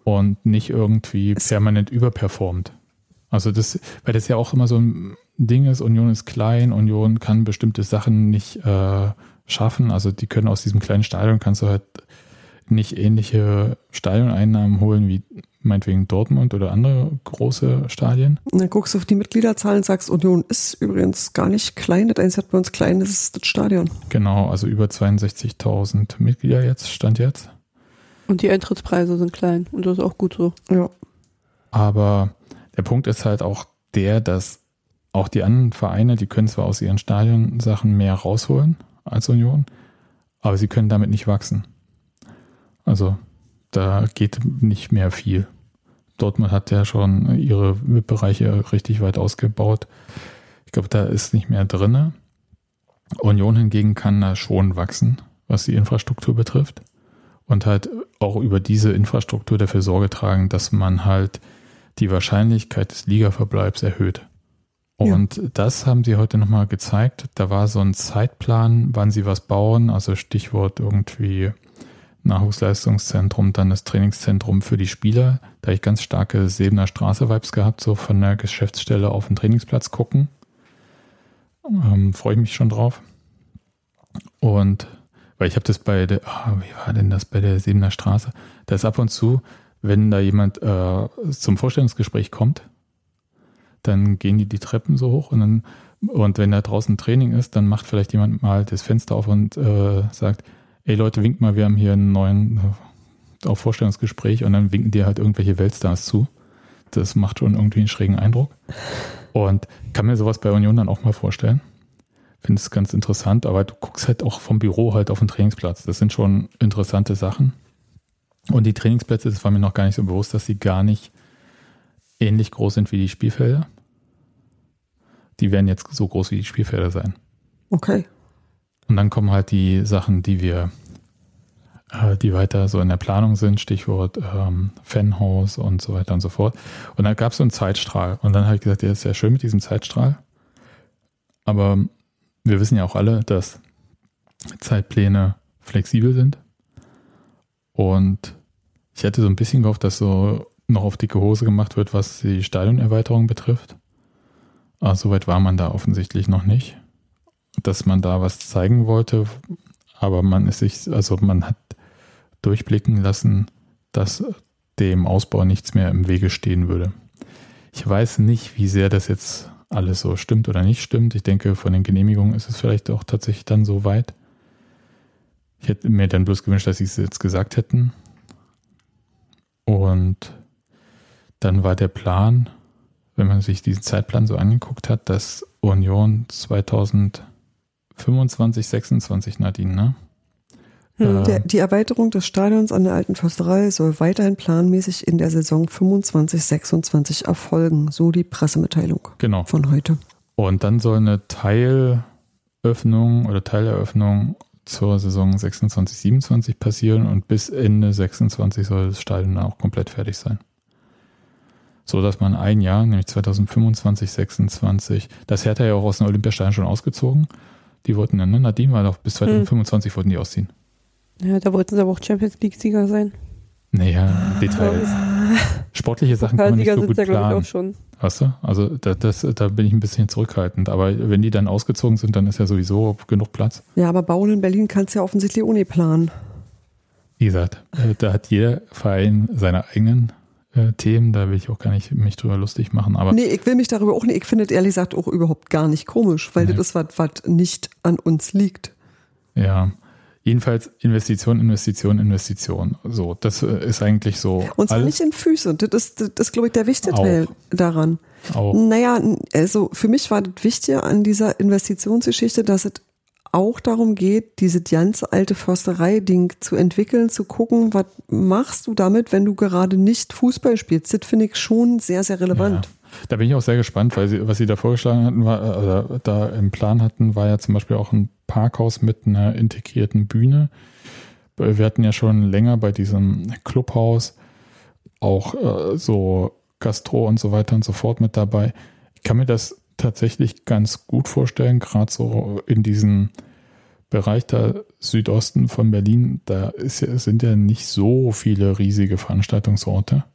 und nicht irgendwie Es- permanent überperformt. Also das, weil das ja auch immer so ein Ding ist, Union ist klein, Union kann bestimmte Sachen nicht äh, schaffen. Also die können aus diesem kleinen Stadion kannst du halt nicht ähnliche Stadioneinnahmen holen wie meinetwegen Dortmund oder andere große Stadien. Und dann guckst du auf die Mitgliederzahlen und sagst, Union ist übrigens gar nicht klein. Das Einzige, bei uns klein ist, ist das Stadion. Genau, also über 62.000 Mitglieder jetzt, stand jetzt. Und die Eintrittspreise sind klein. Und das ist auch gut so. Ja. Aber der Punkt ist halt auch der, dass auch die anderen Vereine, die können zwar aus ihren Stadionsachen mehr rausholen als Union, aber sie können damit nicht wachsen. Also da geht nicht mehr viel. Dortmund hat ja schon ihre Bereiche richtig weit ausgebaut. Ich glaube, da ist nicht mehr drinne. Union hingegen kann da schon wachsen, was die Infrastruktur betrifft. Und halt auch über diese Infrastruktur dafür Sorge tragen, dass man halt die Wahrscheinlichkeit des Ligaverbleibs erhöht. Ja. Und das haben sie heute nochmal gezeigt. Da war so ein Zeitplan, wann sie was bauen. Also Stichwort irgendwie Nachwuchsleistungszentrum, dann das Trainingszentrum für die Spieler. Da habe ich ganz starke Sebener Straße-Vibes gehabt, so von der Geschäftsstelle auf den Trainingsplatz gucken. Ähm, Freue ich mich schon drauf. Und weil ich habe das bei der, ah, wie war denn das bei der Sebener Straße? Da ist ab und zu, wenn da jemand äh, zum Vorstellungsgespräch kommt, dann gehen die die Treppen so hoch und dann und wenn da draußen Training ist, dann macht vielleicht jemand mal das Fenster auf und äh, sagt, ey Leute, winkt mal, wir haben hier einen neuen äh, auf Vorstellungsgespräch und dann winken dir halt irgendwelche Weltstars zu. Das macht schon irgendwie einen schrägen Eindruck. Und kann mir sowas bei Union dann auch mal vorstellen. Finde es ganz interessant, aber du guckst halt auch vom Büro halt auf den Trainingsplatz. Das sind schon interessante Sachen. Und die Trainingsplätze, das war mir noch gar nicht so bewusst, dass sie gar nicht ähnlich groß sind wie die Spielfelder. Die werden jetzt so groß wie die Spielfelder sein. Okay. Und dann kommen halt die Sachen, die wir, äh, die weiter so in der Planung sind, Stichwort ähm, Fanhaus und so weiter und so fort. Und dann gab es so einen Zeitstrahl. Und dann habe ich gesagt, ja, ist ja schön mit diesem Zeitstrahl. Aber wir wissen ja auch alle, dass Zeitpläne flexibel sind. Und ich hätte so ein bisschen gehofft, dass so noch auf dicke Hose gemacht wird, was die Stadionerweiterung betrifft. Aber soweit war man da offensichtlich noch nicht dass man da was zeigen wollte, aber man ist sich, also man hat durchblicken lassen, dass dem Ausbau nichts mehr im Wege stehen würde. Ich weiß nicht, wie sehr das jetzt alles so stimmt oder nicht stimmt. Ich denke, von den Genehmigungen ist es vielleicht auch tatsächlich dann so weit. Ich hätte mir dann bloß gewünscht, dass sie es jetzt gesagt hätten. Und dann war der Plan, wenn man sich diesen Zeitplan so angeguckt hat, dass Union 2025, 26 Nadine, ne? Hm. Der, die Erweiterung des Stadions an der Alten Försterei soll weiterhin planmäßig in der Saison 25-26 erfolgen, so die Pressemitteilung Genau. von heute. Und dann soll eine Teilöffnung oder Teileröffnung zur Saison 26, 27 passieren und bis Ende 26 soll das Stadion auch komplett fertig sein. so dass man ein Jahr, nämlich 2025, 26, das Hertha ja auch aus dem Olympiastadion schon ausgezogen. Die wollten dann, ne? Nadine war doch bis 2025 wollten die ausziehen. Ja, da wollten sie aber auch Champions League-Sieger sein. Naja, Details. Sportliche Sachen kann man nicht so sind gut ja, glaube ich, planen. auch schon. Weißt du? Also da, das, da bin ich ein bisschen zurückhaltend. Aber wenn die dann ausgezogen sind, dann ist ja sowieso genug Platz. Ja, aber Bauen in Berlin kannst du ja offensichtlich ohne planen. Wie gesagt, äh, da hat jeder Verein seine eigenen äh, Themen. Da will ich auch gar nicht mich drüber lustig machen. Aber Nee, ich will mich darüber auch nicht, ich finde es ehrlich gesagt auch überhaupt gar nicht komisch, weil Nee. das ist was, was nicht an uns liegt. ja, jedenfalls Investition, Investition, Investition. So, das äh, ist eigentlich so Und zwar nicht in Füßen. Das ist, das ist glaube ich, der wichtige. Teil daran. auch. Naja, also für mich war das Wichtige an dieser Investitionsgeschichte, dass es auch darum geht, diese ganze alte Försterei-Ding zu entwickeln, zu gucken, was machst du damit, wenn du gerade nicht Fußball spielst. Das finde ich schon sehr, sehr relevant. Ja. Da bin ich auch sehr gespannt, weil sie, was sie da vorgeschlagen hatten, war, äh, oder da im Plan hatten, war ja zum Beispiel auch ein Parkhaus mit einer integrierten Bühne. Wir hatten ja schon länger bei diesem Clubhaus auch äh, so Gastro und so weiter und so fort mit dabei. Ich kann mir das tatsächlich ganz gut vorstellen, gerade so in diesem Bereich da Südosten von Berlin, da ist ja, sind ja nicht so viele riesige Veranstaltungsorte.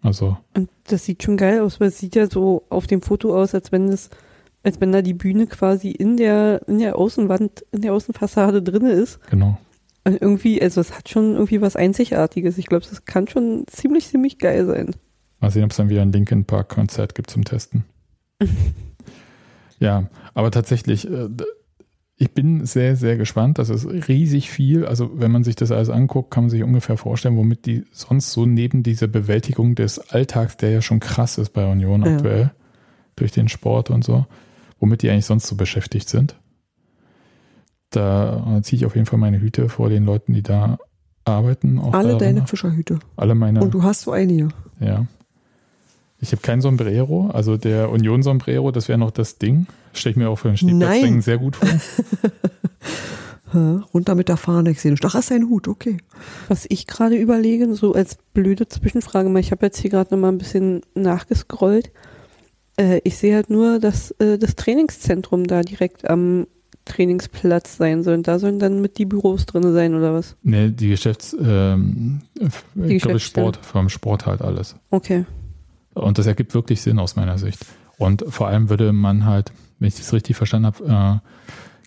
Also Und das sieht schon geil aus, weil es sieht ja so auf dem Foto aus, als wenn es, als wenn da die Bühne quasi in der, in der Außenwand, in der Außenfassade drinne ist. genau. Und irgendwie, also es hat schon irgendwie was Einzigartiges. Ich glaube, das kann schon ziemlich, ziemlich geil sein. Mal sehen, ob es dann wieder ein Linkin Park Konzert gibt zum Testen. Ja, aber tatsächlich, äh, ich bin sehr, sehr gespannt. Das ist riesig viel. Also, wenn man sich das alles anguckt, kann man sich ungefähr vorstellen, womit die sonst so neben dieser Bewältigung des Alltags, der ja schon krass ist bei Union Ja. aktuell, durch den Sport und so, womit die eigentlich sonst so beschäftigt sind. Da ziehe ich auf jeden Fall meine Hüte vor den Leuten, die da arbeiten. Alle deine Fischerhüte. alle meine. Und du hast so einige. Ja. Ich habe kein Sombrero, also der Union Sombrero, das wäre noch das Ding. Stelle ich mir auch für ein Stegplatzdenken Nein. sehr gut vor. Runter mit der Fahne, ich sehe nicht. Ach, ist ein Hut, okay. Was ich gerade überlege, so als blöde Zwischenfrage, mal, ich habe jetzt hier gerade noch mal ein bisschen nachgescrollt. Äh, ich sehe halt nur, dass äh, das Trainingszentrum da direkt am Trainingsplatz sein soll. Und da sollen dann mit die Büros drin sein oder was? Ne, die Geschäfts, ähm, ich glaube. Sport, vom Sport halt alles. Okay. Und das ergibt wirklich Sinn aus meiner Sicht. Und vor allem würde man halt, wenn ich das richtig verstanden habe, äh,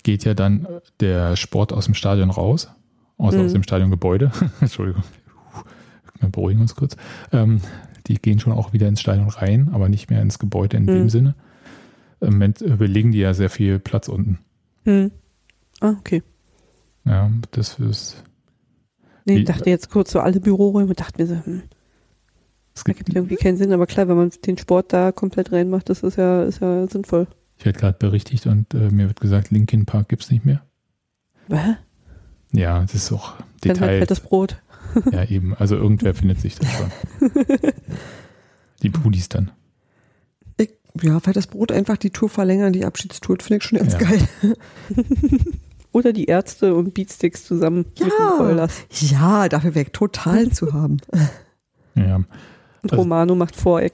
geht ja dann der Sport aus dem Stadion raus, also Mhm. aus dem Stadiongebäude. Entschuldigung, wir beruhigen uns kurz. Ähm, die gehen schon auch wieder ins Stadion rein, aber nicht mehr ins Gebäude in Mhm. dem Sinne. Im Moment äh, belegen die ja sehr viel Platz unten. Hm. Ah, okay. Ja, das ist, Nee, ich dachte jetzt kurz so alle Büroräume, dachte mir so, hm, es gibt, gibt irgendwie keinen Sinn, aber klar, wenn man den Sport da komplett reinmacht, das ist ja, ist ja sinnvoll. ich werde gerade berichtigt und äh, mir wird gesagt, Linkin Park gibt es nicht mehr. Hä? Ja, das ist auch Dann halt fettes Brot. Ja, eben. Also irgendwer findet sich das schon. Die Pudis dann. Ich, ja, weil das Brot einfach die Tour verlängern, die Abschiedstour, finde ich schon ganz Ja. geil. Oder die Ärzte und Beatsticks zusammen mit dem Ja, ja, dafür wäre ich total zu haben. Ja, Und Also- Romano macht Voreck.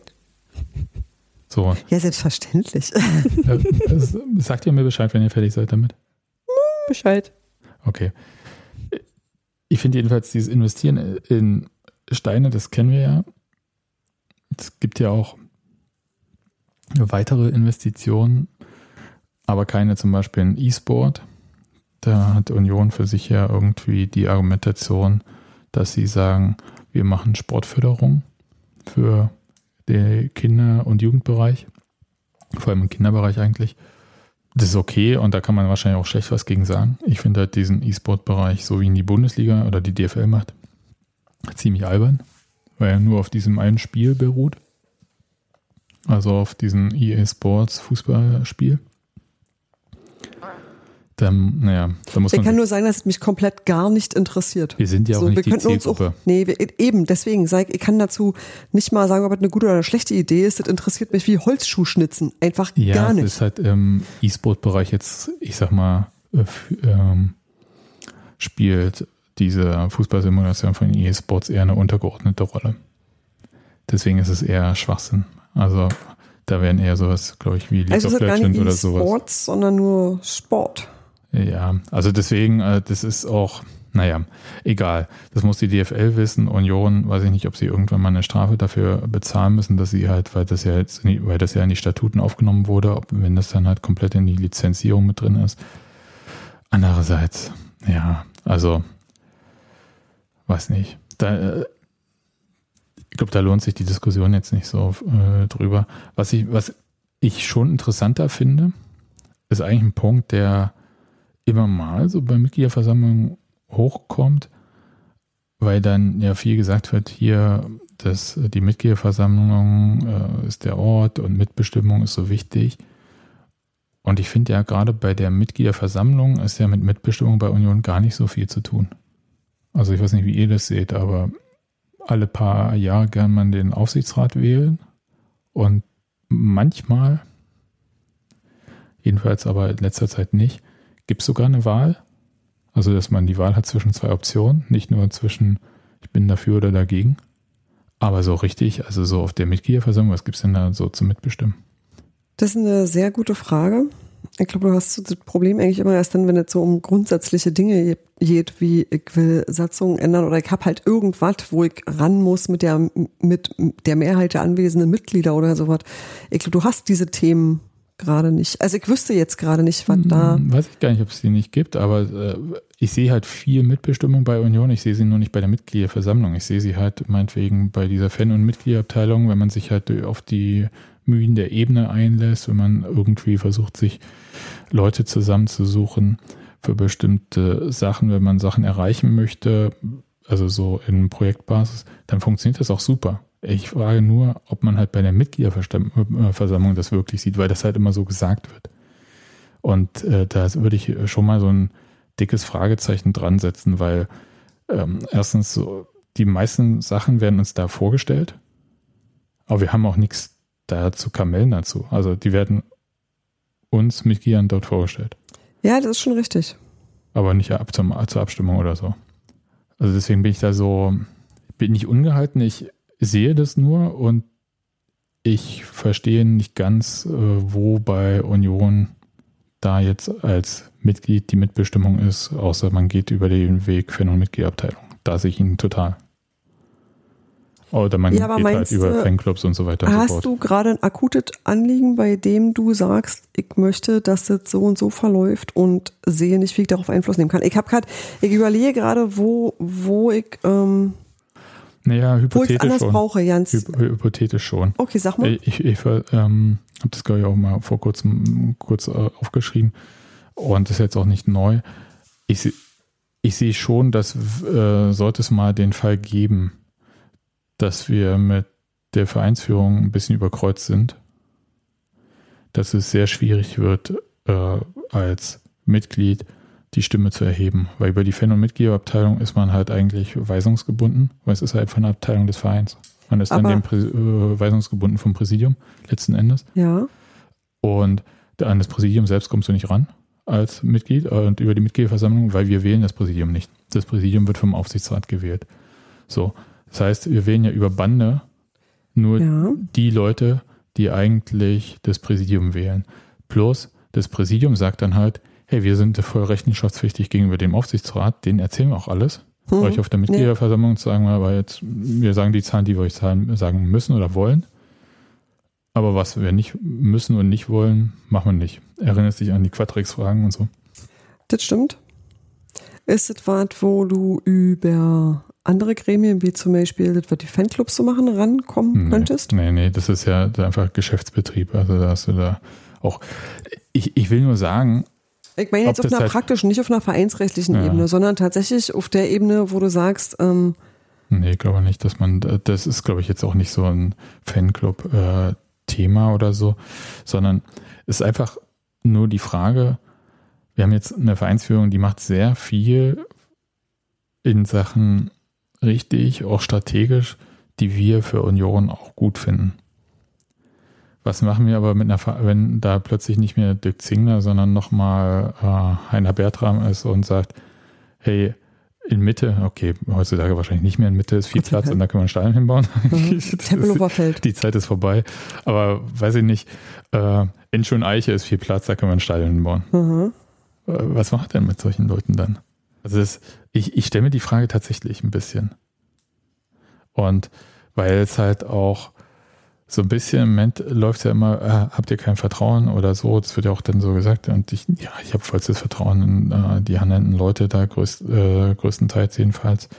so. Ja, selbstverständlich. Sagt ihr mir Bescheid, wenn ihr fertig seid damit? Bescheid. Okay. Ich finde jedenfalls dieses Investieren in Steine, das kennen wir ja. Es gibt ja auch weitere Investitionen, aber keine zum Beispiel in E-Sport. Da hat Union für sich ja irgendwie die Argumentation, dass sie sagen, wir machen Sportförderung für den Kinder- und Jugendbereich, vor allem im Kinderbereich eigentlich. Das ist okay und da kann man wahrscheinlich auch schlecht was gegen sagen. Ich finde halt diesen E-Sport-Bereich, so wie ihn die Bundesliga oder die DFL macht, ziemlich albern, weil er nur auf diesem einen Spiel beruht. Also auf diesem EA Sports Fußballspiel. Dann, naja, da muss Ich man. kann nur sagen, dass es mich komplett gar nicht interessiert. wir sind ja auch So, wir nicht die könnten uns auch, nee, wir, eben, deswegen sag ich, kann dazu nicht mal sagen, ob es eine gute oder eine schlechte Idee ist. Das interessiert mich wie Holzschuhschnitzen. Einfach Ja, gar nicht. ist halt im E-Sport-Bereich jetzt, ich sag mal, äh, ähm, spielt diese Fußballsimulation von EA Sports eher eine untergeordnete Rolle. deswegen ist es eher Schwachsinn. Also da wären eher sowas, glaube ich, wie League Also of gar Legends nicht oder sowas. Sports, sondern nur Sport. Ja, also deswegen, äh, das ist auch, naja, egal. Das muss die DFL wissen. Union, weiß ich nicht, ob sie irgendwann mal eine Strafe dafür bezahlen müssen, dass sie halt, weil das ja jetzt, weil das ja in die Statuten aufgenommen wurde, ob, wenn das dann halt komplett in die Lizenzierung mit drin ist. Andererseits, ja, also, weiß nicht. Da, äh, ich glaube, da lohnt sich die Diskussion jetzt nicht so äh, drüber. Was ich, was ich schon interessanter finde, ist eigentlich ein Punkt, der immer mal so bei Mitgliederversammlungen hochkommt, weil dann ja viel gesagt wird, hier, dass die Mitgliederversammlung äh, ist der Ort und Mitbestimmung ist so wichtig. Und ich finde ja gerade bei der Mitgliederversammlung ist ja mit Mitbestimmung bei Union gar nicht so viel zu tun. Also ich weiß nicht, wie ihr das seht, aber alle paar Jahre kann man den Aufsichtsrat wählen und manchmal, jedenfalls aber in letzter Zeit nicht, gibt es sogar eine Wahl. Also dass man die Wahl hat zwischen zwei Optionen, nicht nur zwischen ich bin dafür oder dagegen. Aber so richtig, also so auf der Mitgliederversammlung, was gibt es denn da so zum Mitbestimmen? Das ist eine sehr gute Frage. Ich glaube, du hast das Problem eigentlich immer erst dann, wenn es so um grundsätzliche Dinge geht, wie ich will Satzungen ändern oder ich habe halt irgendwas, wo ich ran muss mit der, mit der Mehrheit der anwesenden Mitglieder oder sowas. Ich glaube, du hast diese Themen gerade nicht. Also ich wüsste jetzt gerade nicht, was da. Hm, Weiß ich gar nicht, ob es die nicht gibt, aber äh, ich sehe halt viel Mitbestimmung bei Union. Ich sehe sie nur nicht bei der Mitgliederversammlung. Ich sehe sie halt meinetwegen bei dieser Fan- und Mitgliederabteilung, wenn man sich halt auf die Mühen der Ebene einlässt, wenn man irgendwie versucht, sich Leute zusammenzusuchen für bestimmte Sachen, wenn man Sachen erreichen möchte, also so in Projektbasis, dann funktioniert das auch super. Ich frage nur, ob man halt bei der Mitgliederversammlung das wirklich sieht, weil das halt immer so gesagt wird. Und äh, da würde ich schon mal so ein dickes Fragezeichen dran setzen, weil ähm, erstens so, die meisten Sachen werden uns da vorgestellt, aber wir haben auch nichts da zu kamellen dazu. Also die werden uns Mitgliedern dort vorgestellt, Ja, das ist schon richtig. aber nicht ab zum, zur Abstimmung oder so. Also deswegen bin ich da so, bin nicht ungehalten, ich sehe das nur und ich verstehe nicht ganz, äh, wo bei Union da jetzt als Mitglied die Mitbestimmung ist, außer man geht über den Weg Fan- und Mitgliederabteilung. Da sehe ich ihn total. Oder man Ja, geht halt über du, Fanclubs und so weiter so Hast fort. du gerade ein akutes Anliegen, bei dem du sagst, ich möchte, dass das so und so verläuft und sehe nicht, wie ich darauf Einfluss nehmen kann? Ich habe gerade, ich überlege gerade, wo, wo ich, ähm, Naja, wo ich hypothetisch anders schon. brauche, Jans. Hy hypothetisch schon. Okay, sag mal. Ich, ich ähm, habe das, glaube ich, auch mal vor kurzem kurz äh, aufgeschrieben und das ist jetzt auch nicht neu. Ich, ich sehe schon, dass äh, sollte es mal den Fall geben, dass wir mit der Vereinsführung ein bisschen überkreuzt sind, dass es sehr schwierig wird, äh, als Mitglied die Stimme zu erheben. Weil über die Fan- und Mitgliederabteilung ist man halt eigentlich weisungsgebunden, weil es ist halt von der Abteilung des Vereins. Man ist dann Aber- dem Prä äh, weisungsgebunden vom Präsidium letzten Endes. Ja. Und an das Präsidium selbst kommst du nicht ran als Mitglied und über die Mitgliederversammlung, weil wir wählen das Präsidium nicht. Das Präsidium wird vom Aufsichtsrat gewählt. So. Das heißt, wir wählen ja über Bande nur Ja. die Leute, die eigentlich das Präsidium wählen. Plus, das Präsidium sagt dann halt, hey, wir sind voll rechenschaftspflichtig gegenüber dem Aufsichtsrat, denen erzählen wir auch alles. Hm. Euch auf der Mitgliederversammlung sagen wir aber jetzt, wir sagen die Zahlen, die wir euch zahlen, sagen müssen oder wollen. Aber was wir nicht müssen und nicht wollen, machen wir nicht. Erinnerst dich an die Quatrix-Fragen und so. Das stimmt. Ist es was, wo du über andere Gremien, wie zum Beispiel, das wird die Fanclubs zu machen, rankommen könntest? Nee, nee, das ist ja einfach Geschäftsbetrieb. Also da hast du da auch. Ich, ich will nur sagen, Ich meine jetzt Ob auf einer halt- praktischen, nicht auf einer vereinsrechtlichen Ja. Ebene, sondern tatsächlich auf der Ebene, wo du sagst, ähm, Nee, ich glaube nicht, dass man, das ist, glaube ich, jetzt auch nicht so ein Fanclub-Thema oder so, sondern es ist einfach nur die Frage, wir haben jetzt eine Vereinsführung, die macht sehr viel in Sachen richtig, auch strategisch, die wir für Union auch gut finden. Was machen wir aber mit einer, wenn da plötzlich nicht mehr Dirk Zingler, sondern nochmal äh, Heiner Bertram ist und sagt, hey, in Mitte, okay, heutzutage wahrscheinlich nicht mehr in Mitte ist viel Platz und da kann man Steine hinbauen. Mhm. Tempelhofer. Die Zeit ist vorbei. Aber weiß ich nicht, äh, in Schöneiche ist viel Platz, da kann man ein Stadion hinbauen. Mhm. Äh, Was macht denn mit solchen Leuten dann? Also das, ich, ich stelle mir die Frage tatsächlich ein bisschen. Und weil es halt auch so ein bisschen im Moment läuft ja immer, äh, habt ihr kein Vertrauen oder so, das wird ja auch dann so gesagt. Und ich, ja, ich habe vollstes Vertrauen in äh, die handelnden Leute da, größt, äh, größtenteils jedenfalls.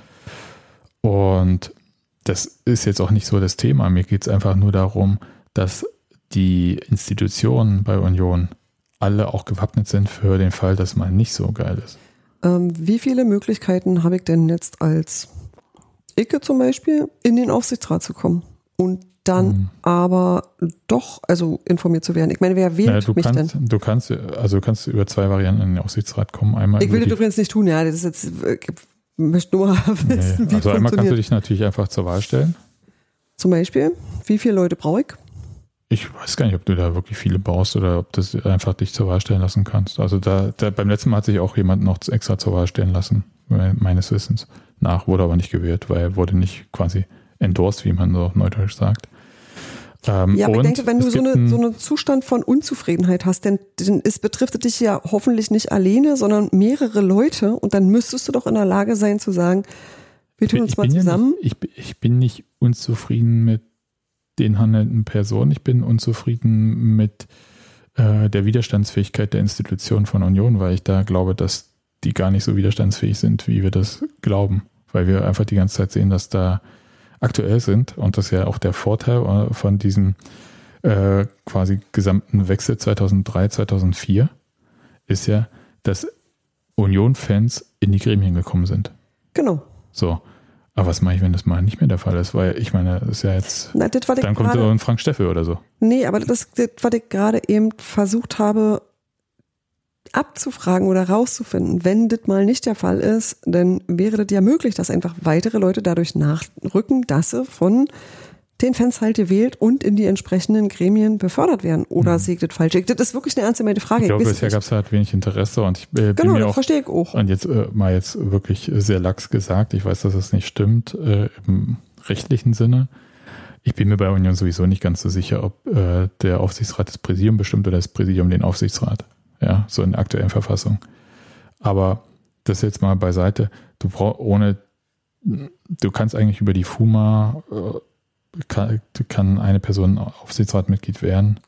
Und das ist jetzt auch nicht so das Thema. Mir geht es einfach nur darum, dass die Institutionen bei Union alle auch gewappnet sind für den Fall, dass mal nicht so geil ist. Ähm, wie viele Möglichkeiten habe ich denn jetzt als Icke zum Beispiel in den Aufsichtsrat zu kommen und dann Mhm. aber doch also informiert zu werden? Ich meine, wer wählt Naja, du mich kannst, denn? du kannst, also du kannst über zwei Varianten in den Aufsichtsrat kommen. Einmal Ich will das übrigens nicht tun, ja, das ist jetzt, ich möchte nur wissen, nee, also einmal kannst du dich natürlich einfach zur Wahl stellen. Zum Beispiel, wie viele Leute brauche ich? Ich weiß gar nicht, ob du da wirklich viele baust oder ob du das einfach dich zur Wahl stellen lassen kannst. Also da, da beim letzten Mal hat sich auch jemand noch extra zur Wahl stellen lassen, me- meines Wissens. Nach, wurde aber nicht gewählt, weil er wurde nicht quasi endorsed, wie man so neudeutsch sagt. Ähm, Ja, aber ich denke, wenn du so, eine, ein- so einen Zustand von Unzufriedenheit hast, denn, denn es betrifft dich ja hoffentlich nicht alleine, sondern mehrere Leute und dann müsstest du doch in der Lage sein zu sagen, wir tun uns mal bin ja zusammen. Nicht, ich, bin- ich bin nicht unzufrieden mit den handelnden Personen. Ich bin unzufrieden mit äh, der Widerstandsfähigkeit der Institutionen von Union, weil ich da glaube, dass die gar nicht so widerstandsfähig sind, wie wir das glauben. Weil wir einfach die ganze Zeit sehen, dass da aktuell sind und das ist ja auch der Vorteil äh, von diesem äh, quasi gesamten Wechsel 2003, 2004 ist ja, dass Union-Fans in die Gremien gekommen sind. Genau. So. Aber was mache ich, wenn das mal nicht mehr der Fall ist? Weil ich meine, das ist ja jetzt, Na, dann kommt so ein Frank Steffel oder so. nee, aber das, das, was ich gerade eben versucht habe abzufragen oder rauszufinden, wenn das mal nicht der Fall ist, dann wäre das ja möglich, dass einfach weitere Leute dadurch nachrücken, dass sie von den Fans halt gewählt und in die entsprechenden Gremien befördert werden. Oder ich das falsch? Das ist wirklich eine ernste Frage. Mhm. Ich glaube, bisher gab es halt wenig Interesse und ich äh, bin Genau, mir das auch, verstehe ich auch. und jetzt äh, mal jetzt wirklich sehr lax gesagt, ich weiß, dass das nicht stimmt, äh, im rechtlichen Sinne. Ich bin mir bei Union sowieso nicht ganz so sicher, ob äh, der Aufsichtsrat das Präsidium bestimmt oder das Präsidium den Aufsichtsrat. Ja, so in der aktuellen Verfassung. Aber das jetzt mal beiseite. Du brauchst ohne, du kannst eigentlich über die FUMA, äh, kann, kann eine Person Aufsichtsratmitglied werden.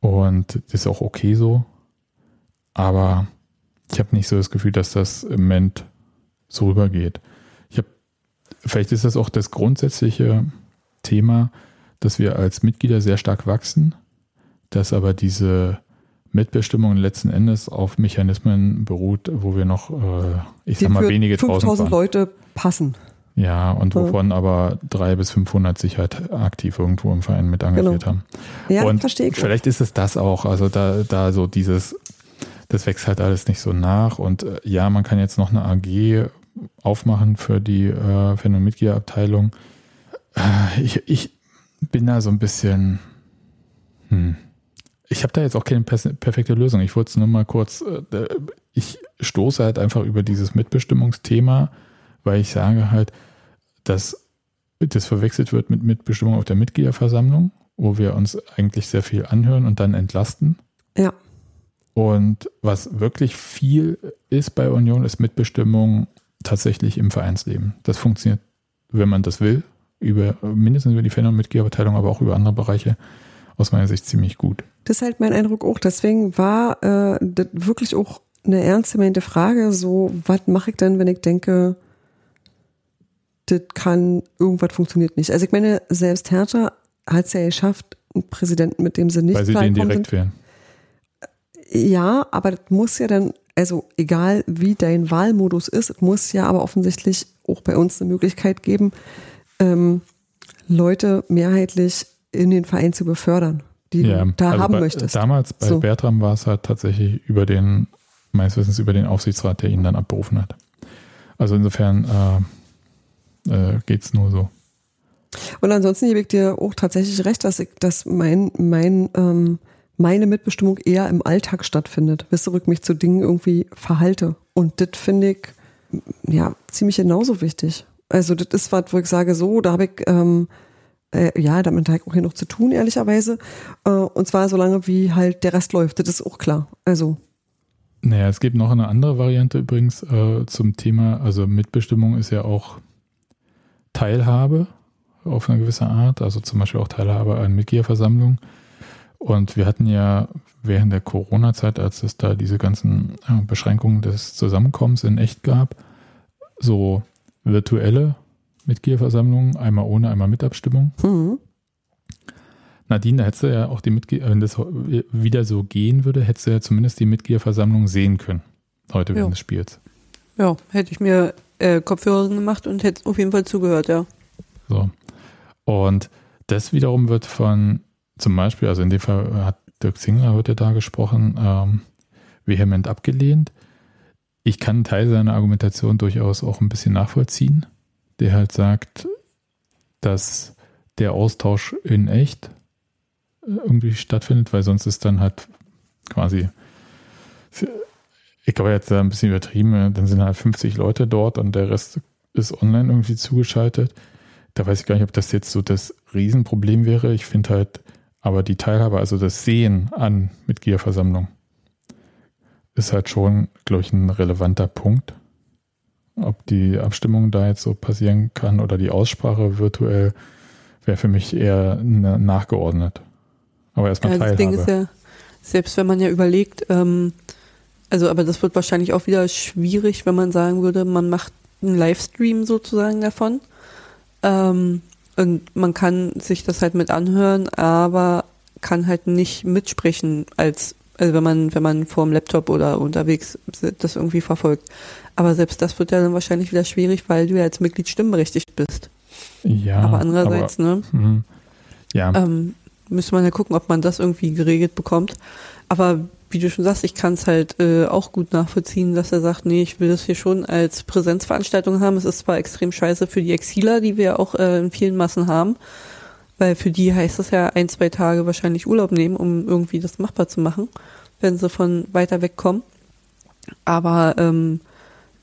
Und das ist auch okay so. Aber ich habe nicht so das Gefühl, dass das im Moment so rübergeht. Ich habe, vielleicht ist das auch das grundsätzliche Thema, dass wir als Mitglieder sehr stark wachsen, dass aber diese Mitbestimmung letzten Endes auf Mechanismen beruht, wo wir noch, äh, ich Die sag mal, für wenige tausend 5000 waren. Leute passen. Ja, und Ja. wovon aber drei bis 500 sich halt aktiv irgendwo im Verein mit engagiert Genau. haben. Ja, und verstehe ich. vielleicht ist es das auch. Also da, da so dieses, das wächst halt alles nicht so nach. Und äh, ja, man kann jetzt noch eine AG aufmachen für die äh, Fan- und Mitgliederabteilung. Äh, ich, ich bin da so ein bisschen, hm. Ich habe da jetzt auch keine perfekte Lösung. Ich wollte es nur mal kurz, äh, ich stoße halt einfach über dieses Mitbestimmungsthema, weil ich sage halt, dass das verwechselt wird mit Mitbestimmung auf der Mitgliederversammlung, wo wir uns eigentlich sehr viel anhören und dann entlasten. Ja. Und was wirklich viel ist bei Union, ist Mitbestimmung tatsächlich im Vereinsleben. Das funktioniert, wenn man das will, über mindestens über die Fan- und Mitgliederverteilung, aber auch über andere Bereiche aus meiner Sicht ziemlich gut. Das ist halt mein Eindruck auch. Deswegen war äh, das wirklich auch eine ernst gemeinte Frage, so, was mache ich denn, wenn ich denke, das kann, irgendwas funktioniert nicht. Also ich meine, selbst Hertha hat es ja geschafft, einen Präsidenten, mit dem sie nicht weil sie den direkt wählen. Ja, aber das muss ja dann, also egal wie dein Wahlmodus ist, es muss ja aber offensichtlich auch bei uns eine Möglichkeit geben, ähm, Leute mehrheitlich in den Verein zu befördern, die du da also haben bei, möchtest. Damals bei So. Bertram war es halt tatsächlich über den, meines Wissens über den Aufsichtsrat, der ihn dann abberufen hat. Also insofern äh, äh, geht es nur so. Und ansonsten gebe ich dir auch tatsächlich recht, dass ich, dass mein, mein, ähm, meine Mitbestimmung eher im Alltag stattfindet, bis zurück mich zu Dingen irgendwie verhalte. Und das finde ich ja ziemlich genauso wichtig. Also das ist was, wo ich sage, so, da habe ich ähm, äh, ja, damit habe ich auch hier noch zu tun, ehrlicherweise. Äh, und zwar solange wie halt der Rest läuft, das ist auch klar. Also Naja, es gibt noch eine andere Variante übrigens äh, zum Thema, also Mitbestimmung ist ja auch Teilhabe auf eine gewisse Art, also zum Beispiel auch Teilhabe an Mitgliederversammlungen. Und wir hatten ja während der Corona-Zeit, als es da diese ganzen äh, Beschränkungen des Zusammenkommens in echt gab, so virtuelle Mitgliederversammlungen, einmal ohne, einmal mit Abstimmung. hm, Nadine, da hättest du ja auch die Mitglieder, wenn das wieder so gehen würde, hättest du ja zumindest die Mitgliederversammlung sehen können. Heute während Ja. des Spiels. Ja, hätte ich mir äh, Kopfhörer gemacht und hätte auf jeden Fall zugehört, ja. So. Und das wiederum wird von zum Beispiel, also in dem Fall hat Dirk Zingler heute da gesprochen, ähm, vehement abgelehnt. Ich kann einen Teil seiner Argumentation durchaus auch ein bisschen nachvollziehen, der halt sagt, dass der Austausch in echt äh, irgendwie stattfindet, weil sonst ist dann halt quasi, ich glaube jetzt ein bisschen übertrieben, dann sind halt 50 Leute dort und der Rest ist online irgendwie zugeschaltet. Da weiß ich gar nicht, ob das jetzt so das Riesenproblem wäre. Ich finde halt, aber die Teilhabe, also das Sehen an Mitgliederversammlung, ist halt schon, glaube ich, ein relevanter Punkt. Ob die Abstimmung da jetzt so passieren kann oder die Aussprache virtuell, wäre für mich eher na- nachgeordnet. Aber erstmal Ja, das Teilhabe. Ding ist ja, selbst wenn man ja überlegt, ähm, also aber das wird wahrscheinlich auch wieder schwierig, wenn man sagen würde, man macht einen Livestream sozusagen davon. Ähm, und man kann sich das halt mit anhören, aber kann halt nicht mitsprechen als also wenn man wenn man vor dem Laptop oder unterwegs das irgendwie verfolgt. Aber selbst das wird ja dann wahrscheinlich wieder schwierig, weil du ja als Mitglied stimmberechtigt bist. ja, aber andererseits, ne? Aber, mhm. ja, Ähm, müsste man ja gucken, ob man das irgendwie geregelt bekommt. Aber wie du schon sagst, ich kann es halt äh, auch gut nachvollziehen, dass er sagt, nee, ich will das hier schon als Präsenzveranstaltung haben. Es ist zwar extrem scheiße für die Exiler, die wir auch äh, in vielen Massen haben, weil für die heißt es ja ein, zwei Tage wahrscheinlich Urlaub nehmen, um irgendwie das machbar zu machen, wenn sie von weiter weg kommen. Aber ähm,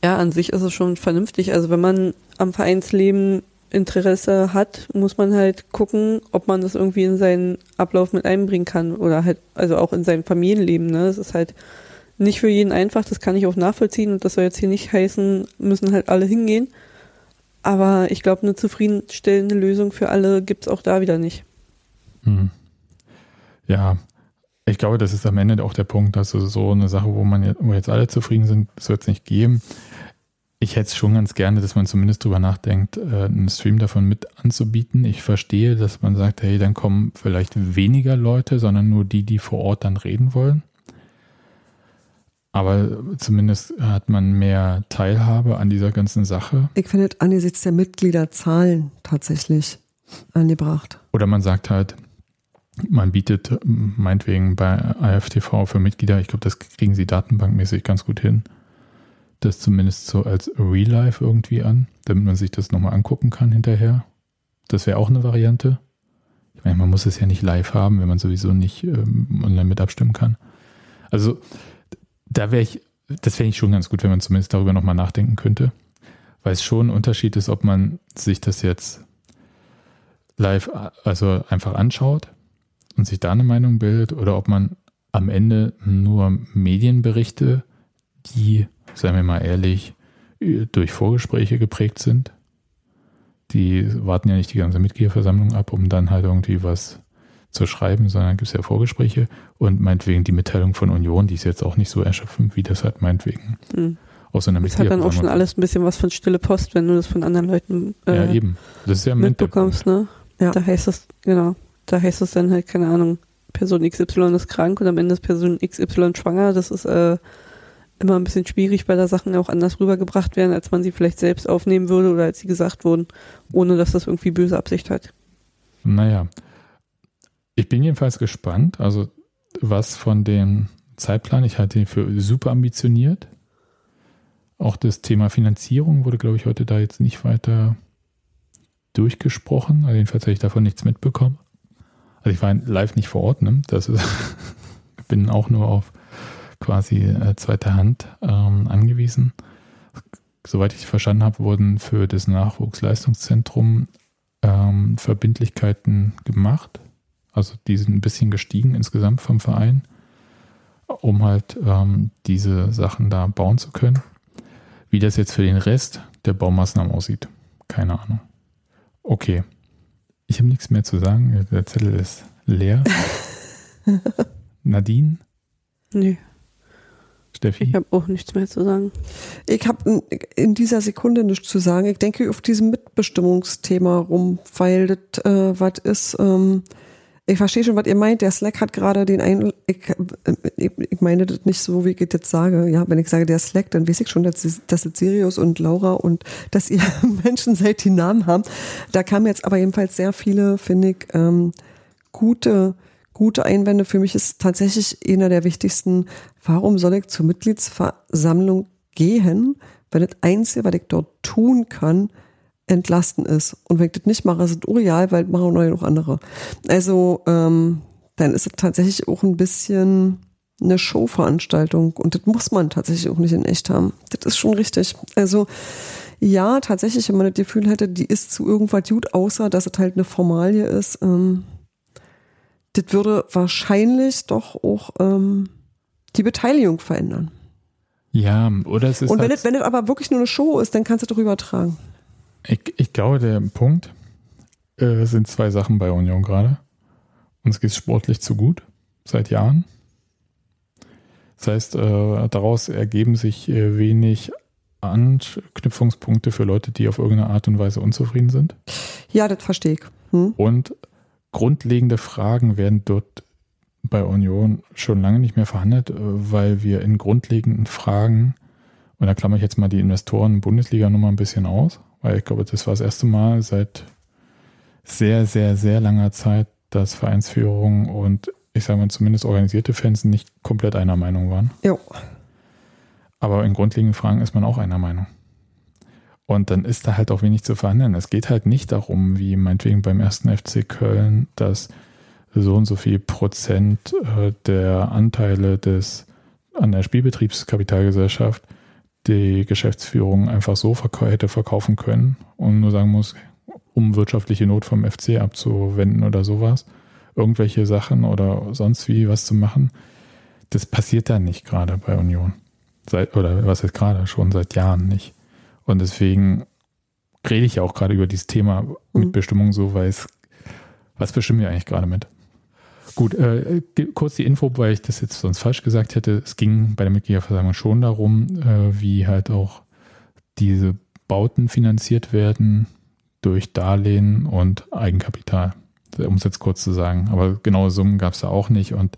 ja, an sich ist es schon vernünftig. Also wenn man am Vereinsleben Interesse hat, muss man halt gucken, ob man das irgendwie in seinen Ablauf mit einbringen kann oder halt, also auch in sein Familienleben. Ne? Das ist halt nicht für jeden einfach, das kann ich auch nachvollziehen und das soll jetzt hier nicht heißen, müssen halt alle hingehen. Aber ich glaube, eine zufriedenstellende Lösung für alle gibt's auch da wieder nicht. Mhm. Ja, ich glaube, das ist am Ende auch der Punkt, also so eine Sache, wo man jetzt, wo jetzt alle zufrieden sind, soll es nicht geben. Ich hätte es schon ganz gerne, dass man zumindest drüber nachdenkt, äh, einen Stream davon mit anzubieten. Ich verstehe, dass man sagt, hey, dann kommen vielleicht weniger Leute, sondern nur die, die vor Ort dann reden wollen. Aber zumindest hat man mehr Teilhabe an dieser ganzen Sache. Ich finde es angesichts der Mitgliederzahlen tatsächlich angebracht. Oder man sagt halt, man bietet äh, meinetwegen bei AFTV für Mitglieder, ich glaube, das kriegen sie datenbankmäßig ganz gut hin, das zumindest so als Real Life irgendwie an, damit man sich das nochmal angucken kann hinterher. Das wäre auch eine Variante. Ich meine, man muss es ja nicht live haben, wenn man sowieso nicht ähm, online mit abstimmen kann. Also da wäre ich, das fände ich schon ganz gut, wenn man zumindest darüber nochmal nachdenken könnte, weil es schon ein Unterschied ist, ob man sich das jetzt live, also einfach anschaut und sich da eine Meinung bildet oder ob man am Ende nur Medienberichte, die, seien wir mal ehrlich, durch Vorgespräche geprägt sind. Die warten ja nicht die ganze Mitgliederversammlung ab, um dann halt irgendwie was zu schreiben, sondern gibt es ja Vorgespräche und meinetwegen die Mitteilung von Union, die ist jetzt auch nicht so erschöpfend, wie das halt meinetwegen Hm. aus so einer Das hat dann auch schon alles ein bisschen was von stille Post, wenn du das von anderen Leuten äh, Ja, eben. Das ist ja mitbekommst, ne? Ja. Da heißt es, genau, da heißt es dann halt, keine Ahnung, Person XY ist krank und am Ende ist Person XY schwanger. Das ist äh, immer ein bisschen schwierig, weil da Sachen auch anders rübergebracht werden, als man sie vielleicht selbst aufnehmen würde oder als sie gesagt wurden, ohne dass das irgendwie böse Absicht hat. Naja, ich bin jedenfalls gespannt, also was von dem Zeitplan, ich halte ihn für super ambitioniert. Auch das Thema Finanzierung wurde, glaube ich, heute da jetzt nicht weiter durchgesprochen. Also jedenfalls habe ich davon nichts mitbekommen. Also ich war live nicht vor Ort, ne? Das ist, bin auch nur auf quasi äh, zweiter Hand ähm, angewiesen. soweit ich verstanden habe, wurden für das Nachwuchsleistungszentrum ähm, Verbindlichkeiten gemacht. Also die sind ein bisschen gestiegen insgesamt vom Verein, um halt ähm, diese Sachen da bauen zu können. Wie das jetzt für den Rest der Baumaßnahmen aussieht, keine Ahnung. Okay. Ich habe nichts mehr zu sagen. Der Zettel ist leer. Nadine? Nee, Steffi? ich habe auch nichts mehr zu sagen. Ich habe in dieser Sekunde nichts zu sagen. Ich denke auf diesem Mitbestimmungsthema rum, weil das äh, was ist. Ähm, ich verstehe schon, was ihr meint. Der Slack hat gerade den ein. Ich, ich, ich meine das nicht so, wie ich das jetzt sage. Ja, wenn ich sage der Slack, dann weiß ich schon, dass, dass es Sirius und Laura und dass ihr Menschen seid, die Namen haben. Da kamen jetzt aber jedenfalls sehr viele, finde ich, ähm, gute, gute Einwände. Für mich ist tatsächlich einer der wichtigsten, warum soll ich zur Mitgliedsversammlung gehen, wenn das Einzige, was ich dort tun kann, entlasten ist. Und wenn ich das nicht mache, ist es unreal, weil machen neue noch andere. Also, ähm, dann ist es tatsächlich auch ein bisschen eine Showveranstaltung und das muss man tatsächlich auch nicht in echt haben. Das ist schon richtig. Also, ja, tatsächlich, wenn man das Gefühl hätte, die ist zu irgendwas gut, außer dass es halt eine Formalie ist, ähm, das würde wahrscheinlich doch auch ähm, die Beteiligung verändern. Ja, oder es ist Und wenn halt, es wenn es aber wirklich nur eine Show ist, dann kannst du doch übertragen. Ich, ich glaube, der Punkt äh, sind zwei Sachen bei Union gerade. Uns geht es sportlich zu gut, seit Jahren. Das heißt, äh, daraus ergeben sich äh, wenig Anknüpfungspunkte für Leute, die auf irgendeine Art und Weise unzufrieden sind. Ja, das verstehe ich. Hm? Und grundlegende Fragen werden dort bei Union schon lange nicht mehr verhandelt, äh, weil wir in grundlegenden Fragen, und da klammer ich jetzt mal die Investoren Bundesliga Nummer ein bisschen aus, weil ich glaube, das war das erste Mal seit sehr, sehr, sehr langer Zeit, dass Vereinsführung und ich sage mal zumindest organisierte Fans nicht komplett einer Meinung waren. Jo. Aber in grundlegenden Fragen ist man auch einer Meinung. Und dann ist da halt auch wenig zu verhandeln. Es geht halt nicht darum, wie meinetwegen beim ersten FC Köln, dass so und so viel Prozent äh, der Anteile des an der Spielbetriebskapitalgesellschaft die Geschäftsführung einfach so verkau hätte verkaufen können und nur sagen muss, um wirtschaftliche Not vom FC abzuwenden oder sowas, irgendwelche Sachen oder sonst wie was zu machen. Das passiert da nicht gerade bei Union. Seit, oder was jetzt gerade, schon seit Jahren nicht. Und deswegen rede ich ja auch gerade über dieses Thema Mitbestimmung so, weil es, was bestimmen wir eigentlich gerade mit? Gut, äh, kurz die Info, weil ich das jetzt sonst falsch gesagt hätte. Es ging bei der Mitgliederversammlung schon darum, äh, wie halt auch diese Bauten finanziert werden durch Darlehen und Eigenkapital. Um es jetzt kurz zu sagen. Aber genaue Summen gab es da auch nicht. Und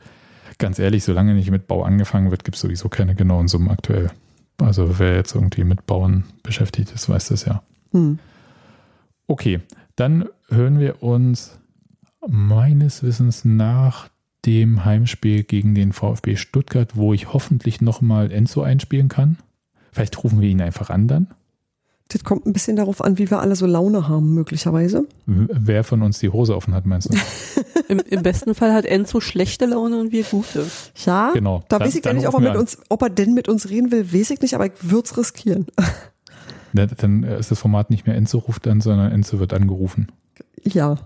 ganz ehrlich, solange nicht mit Bau angefangen wird, gibt es sowieso keine genauen Summen aktuell. Also wer jetzt irgendwie mit Bauen beschäftigt ist, weiß das ja. Hm. Okay, dann hören wir uns meines Wissens nach dem Heimspiel gegen den VfB Stuttgart, wo ich hoffentlich nochmal Enzo einspielen kann. Vielleicht rufen wir ihn einfach an dann. Das kommt ein bisschen darauf an, wie wir alle so Laune haben, möglicherweise. Wer von uns die Hose offen hat, meinst du? Im, Im besten Fall hat Enzo schlechte Laune und wir gute. Ja, Genau. da Dann- weiß ich gar dann nicht, ob er, mit an. uns, ob er denn mit uns reden will, weiß ich nicht, aber ich würde es riskieren. Ne, Dann ist das Format nicht mehr Enzo ruft an, sondern Enzo wird angerufen. Ja,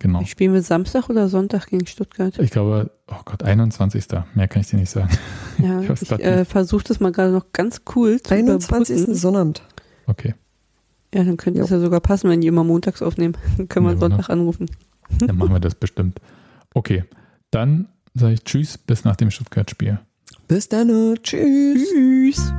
Genau. Spielen wir Samstag oder Sonntag gegen Stuttgart? Ich glaube, oh Gott, 21. Mehr kann ich dir nicht sagen. Ja, Ich ich äh, versuche das mal gerade noch ganz cool zu 21. überbrücken. Sonnabend. Okay, Ja, dann könnte es ja sogar passen, wenn die immer montags aufnehmen. Dann können wir Ja, Sonntag anrufen. dann machen wir das bestimmt. Okay, dann sage ich Tschüss, bis nach dem Stuttgart-Spiel. Bis dann. Tschüss. Tschüss.